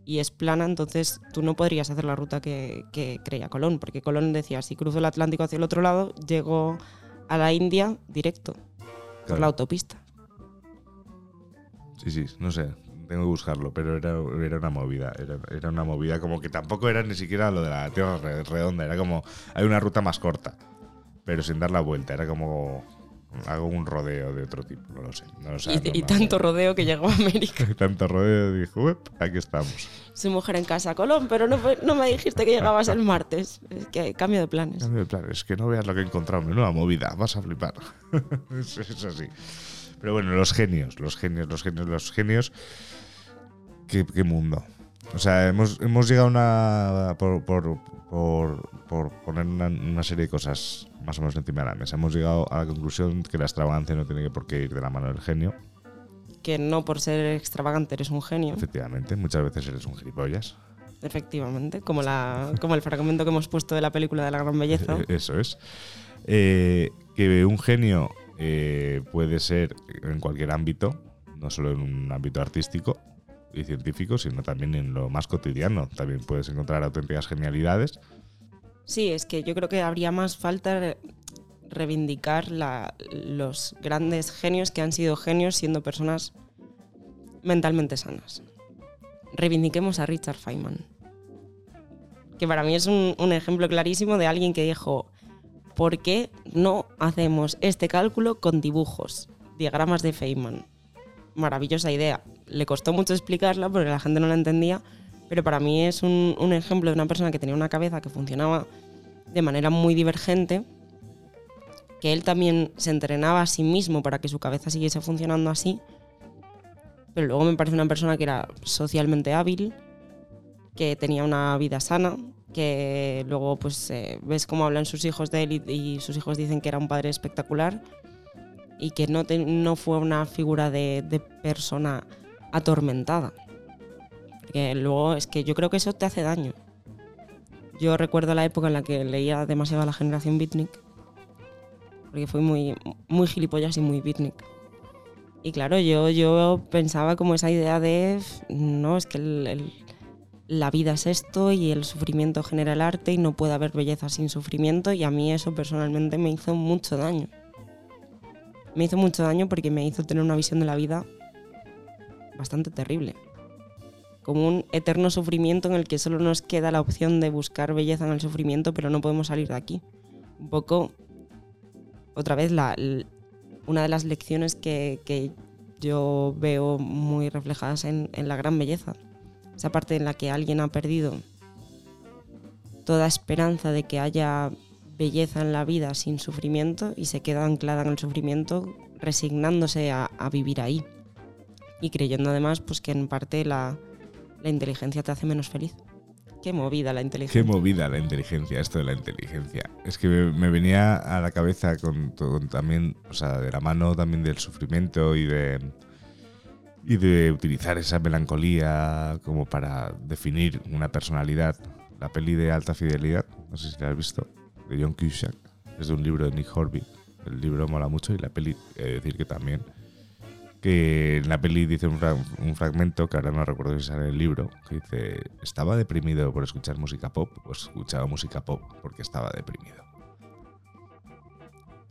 y es plana, entonces tú no podrías hacer la ruta que, que creía Colón. Porque Colón decía, si cruzo el Atlántico hacia el otro lado, llego a la India directo, por la autopista. Sí, sí, no sé. Tengo que buscarlo, pero era, era una movida. Era, era una movida como que tampoco era ni siquiera lo de la Tierra re- redonda. Era como, hay una ruta más corta, pero sin dar la vuelta. Era como, hago un rodeo de otro tipo, no lo sé. No lo sé, Y, y tanto rodeo que llegó a América. (laughs) tanto rodeo, dijo, "Uep, aquí estamos. Su mujer en casa, Colón, pero no, no me dijiste que llegabas el martes. Es que cambio de planes. Cambio de plan, es que no veas lo que he encontrado, menuda movida, vas a flipar. (laughs) es, es así. Pero bueno, los genios, los genios, los genios, los genios. ¿Qué, qué mundo? O sea, hemos, hemos llegado a una. Por, por, por, por poner una, una serie de cosas más o menos encima de la mesa. Hemos llegado a la conclusión que la extravagancia no tiene por qué ir de la mano del genio. Que no por ser extravagante eres un genio. Efectivamente, muchas veces eres un gilipollas. Efectivamente, como, la, como el fragmento que hemos puesto de la película de la gran belleza. (laughs) Eso es. Eh, que un genio eh, puede ser en cualquier ámbito, no solo en un ámbito artístico y científico, sino también en lo más cotidiano. También puedes encontrar auténticas genialidades. Sí, es que yo creo que habría más falta re- reivindicar los grandes genios que han sido genios siendo personas mentalmente sanas. Reivindiquemos a Richard Feynman, que para mí es un ejemplo clarísimo de alguien que dijo, ¿por qué no hacemos este cálculo con dibujos, diagramas de Feynman? Maravillosa idea. Le costó mucho explicarla porque la gente no la entendía, pero para mí es un, ejemplo de una persona que tenía una cabeza que funcionaba de manera muy divergente, que él también se entrenaba a sí mismo para que su cabeza siguiese funcionando así, pero luego me parece una persona que era socialmente hábil, que tenía una vida sana, que luego pues eh, ves cómo hablan sus hijos de él y, sus hijos dicen que era un padre espectacular y que no, no fue una figura de persona atormentada. Porque luego es que yo creo que eso te hace daño. Yo recuerdo la época en la que leía demasiado a la generación beatnik, porque fui muy, muy gilipollas y muy beatnik. Y claro, yo, yo pensaba como esa idea de, no, es que la vida es esto y el sufrimiento genera el arte y no puede haber belleza sin sufrimiento y a mí eso personalmente me hizo mucho daño. Me hizo mucho daño porque me hizo tener una visión de la vida bastante terrible. Como un eterno sufrimiento en el que solo nos queda la opción de buscar belleza en el sufrimiento, pero no podemos salir de aquí. Un poco, otra vez, la, una de las lecciones que, que yo veo muy reflejadas en, en la gran belleza. Esa parte en la que alguien ha perdido toda esperanza de que haya belleza en la vida sin sufrimiento y se queda anclada en el sufrimiento resignándose a, a vivir ahí y creyendo además pues que en parte la, la inteligencia te hace menos feliz. Qué movida la Qué inteligencia. movida la inteligencia, esto de la inteligencia. Es que me, venía a la cabeza con también, o sea, de la mano también del sufrimiento y de y de utilizar esa melancolía como para definir una personalidad. La peli de Alta Fidelidad, no sé si la has visto, de John Cusack, es de un libro de Nick Horby. El libro mola mucho y la peli, he de decir que también. Que en la peli dice un, fra- un fragmento, que ahora no recuerdo si sale en el libro, que dice, estaba deprimido por escuchar música pop, pues escuchaba música pop porque estaba deprimido.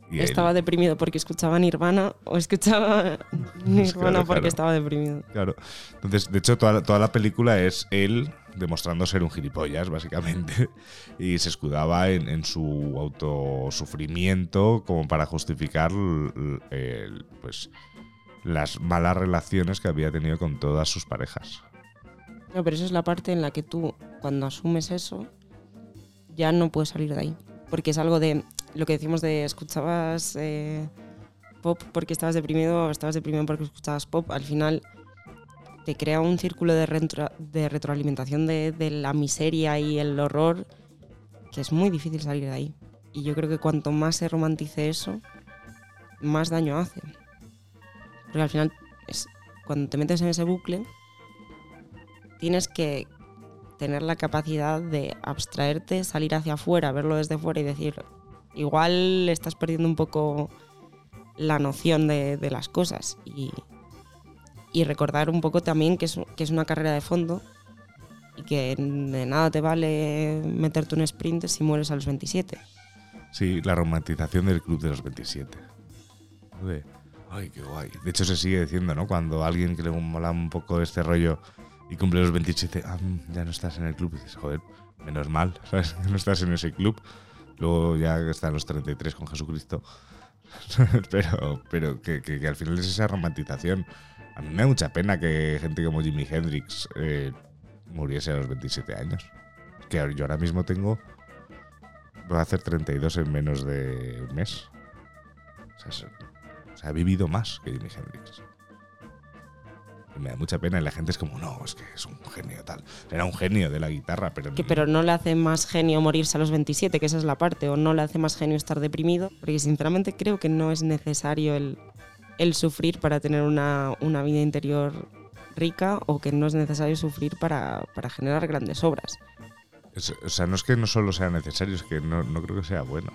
Y él- Estaba deprimido porque escuchaba Nirvana o escuchaba (laughs) Nirvana claro, porque claro. estaba deprimido. Claro. Entonces, de hecho, toda, la- toda la película es él demostrando ser un gilipollas, básicamente. (laughs) Y se escudaba en, en su autosufrimiento como para justificar l- el- pues, las malas relaciones que había tenido con todas sus parejas. No, pero eso es la parte en la que tú, cuando asumes eso, ya no puedes salir de ahí. Porque es algo de lo que decimos de escuchabas eh, pop porque estabas deprimido o estabas deprimido porque escuchabas pop. Al final te crea un círculo de retroalimentación de, de la miseria y el horror que es muy difícil salir de ahí. Y yo creo que cuanto más se romantice eso, más daño hace. Porque al final, es, cuando te metes en ese bucle, tienes que tener la capacidad de abstraerte, salir hacia afuera, verlo desde fuera y decir, igual estás perdiendo un poco la noción de, las cosas y, recordar un poco también que es, que es una carrera de fondo y que de nada te vale meterte un sprint si mueres a los 27. Sí, la romantización del club de los 27. De, ay, qué guay. De hecho, se sigue diciendo, ¿no? Cuando alguien que le mola un poco este rollo y cumple los 27, ah, ya no estás en el club. Y dices, joder, menos mal, (laughs) ¿sabes? No estás en ese club. Luego ya están los 33 con Jesucristo. (laughs) pero pero que, que- al final es esa romantización. A mí me da mucha pena que gente como Jimi Hendrix eh, muriese a los 27 años. Que yo ahora mismo tengo Voy a hacer 32 en menos de un mes. Sea, ha vivido más que Jimi Hendrix. Y me da mucha pena y la gente es como, no, es que es un genio tal. Era un genio de la guitarra, pero... Que, pero no le hace más genio morirse a los 27, que esa es la parte, o no le hace más genio estar deprimido, porque sinceramente creo que no es necesario el, el sufrir para tener una, una vida interior rica o que no es necesario sufrir para, para generar grandes obras. Es- o sea, no es que no solo sea necesario, es que no, no creo que sea bueno.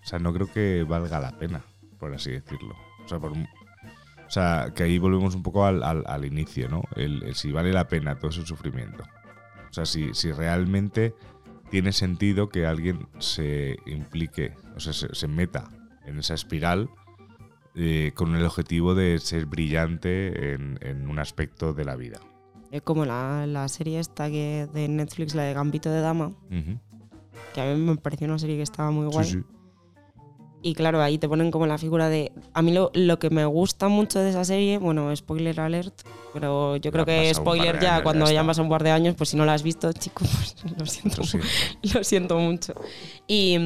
O sea, no creo que valga la pena, por así decirlo. O sea, por o sea, que ahí volvemos un poco al, al- al inicio, ¿no? El, el si vale la pena todo ese sufrimiento. O sea, si, si realmente tiene sentido que alguien se implique, o sea, se, se meta en esa espiral eh, con el objetivo de ser brillante en, en un aspecto de la vida. Es como la, la serie esta que de Netflix, la de Gambito de Dama, Ujú. que a mí me pareció una serie que estaba muy guay. Sí, sí. Y claro, ahí te ponen como la figura de... A mí lo, lo que me gusta mucho de esa serie, bueno, spoiler alert, pero yo creo que spoiler ya, años, cuando ya pasado un par de años, pues si no la has visto, chico, (laughs) pues lo siento, Lo siento. (laughs) lo siento mucho. Y,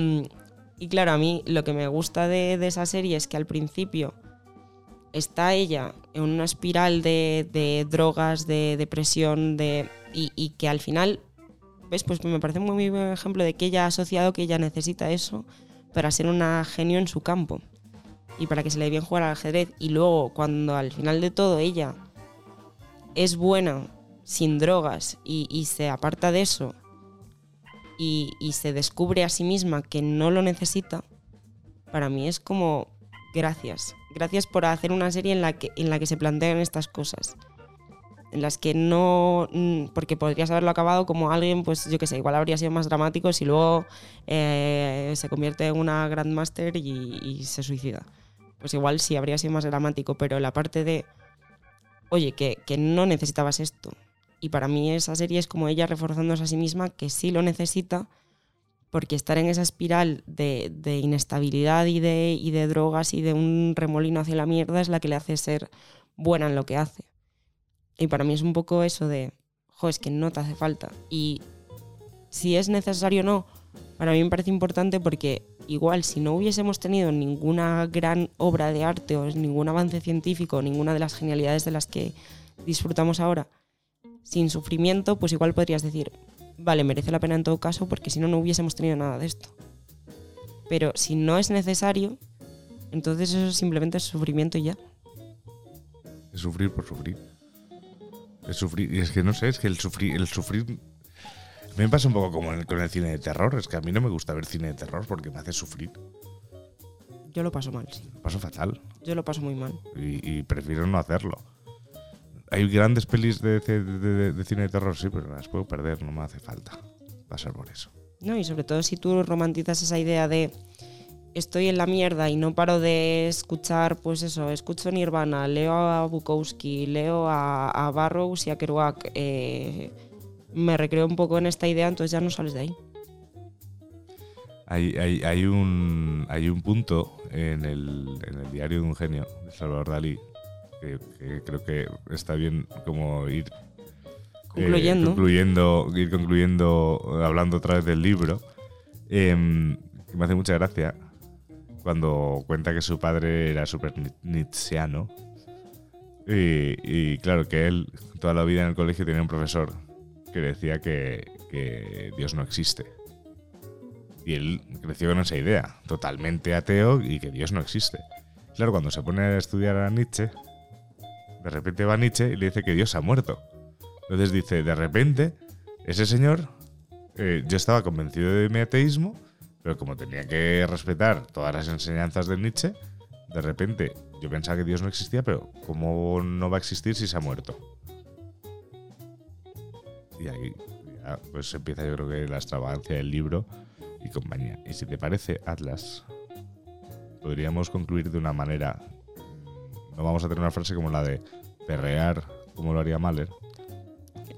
y claro, a mí lo que me gusta de, de esa serie es que al principio está ella en una espiral de, de drogas, de depresión, de, y, y que al final, ¿ves? Pues me parece un muy buen ejemplo de que ella ha asociado que ella necesita eso para ser una genio en su campo y para que se le dé bien jugar al ajedrez. Y luego, cuando al final de todo ella es buena, sin drogas, y, se aparta de eso y, y se descubre a sí misma que no lo necesita, para mí es como gracias. Gracias por hacer una serie en la que, en la que se plantean estas cosas. En las que no. mm, Porque podrías haberlo acabado como alguien, pues yo qué sé, igual habría sido más dramático si luego eh, se convierte en una Grandmaster y, y se suicida. Pues igual sí habría sido más dramático, pero la parte de. Oye, que, que no necesitabas esto. Y para mí esa serie es como ella reforzándose a sí misma que sí lo necesita, porque estar en esa espiral de, de inestabilidad y de, y de drogas y de un remolino hacia la mierda es la que le hace ser buena en lo que hace. Y para mí es un poco eso de, jo, es que no te hace falta. Y si es necesario o no, para mí me parece importante porque igual si no hubiésemos tenido ninguna gran obra de arte o ningún avance científico, ninguna de las genialidades de las que disfrutamos ahora, sin sufrimiento, pues igual podrías decir, vale, merece la pena en todo caso porque si no, no hubiésemos tenido nada de esto. Pero si no es necesario, entonces eso simplemente es sufrimiento y ya. Es sufrir por sufrir. Es sufrir. Y es que no sé, es que el sufrir. El sufrir me pasa un poco como en el- con el cine de terror. Es que a mí no me gusta ver cine de terror porque me hace sufrir. Yo lo paso mal, sí. Lo paso fatal. Yo lo paso muy mal. Y, y prefiero no hacerlo. Hay grandes pelis de, de- de- de cine de terror, sí, pero las puedo perder, no me hace falta pasar por eso. No, y sobre todo si tú romantizas esa idea de estoy en la mierda y no paro de escuchar, pues eso, escucho Nirvana, leo a Bukowski, leo a, a Barrows y a Kerouac, eh, me recreo un poco en esta idea, entonces ya no sales de ahí. Hay, hay, hay un, hay un punto en el, en el diario de un genio de Salvador Dalí que, que creo que está bien como ir eh, Concluyendo. concluyendo, ir concluyendo, hablando otra vez del libro, em, que me hace mucha gracia cuando cuenta que su padre era súper ni- nietzscheano. Y, claro, que él toda la vida en el colegio tenía un profesor que decía que, que Dios no existe. Y él creció con esa idea, totalmente ateo y que Dios no existe. Claro, cuando se pone a estudiar a Nietzsche, de repente va Nietzsche y le dice que Dios ha muerto. Entonces dice, de repente, ese señor, eh, yo estaba convencido de mi ateísmo, pero como tenía que respetar todas las enseñanzas de Nietzsche, de repente yo pensaba que Dios no existía, pero ¿cómo no va a existir si se ha muerto? Y ahí pues empieza yo creo que la extravagancia del libro y compañía. Y si te parece, Atlas, podríamos concluir de una manera... mm, No vamos a tener una frase como la de perrear, como lo haría Mahler,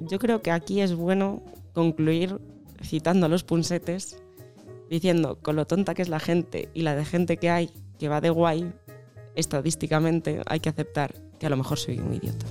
Yo creo que aquí es bueno concluir citando a los punsetes, diciendo con lo tonta que es la gente y la de gente que hay que va de guay, estadísticamente hay que aceptar que a lo mejor soy un idiota.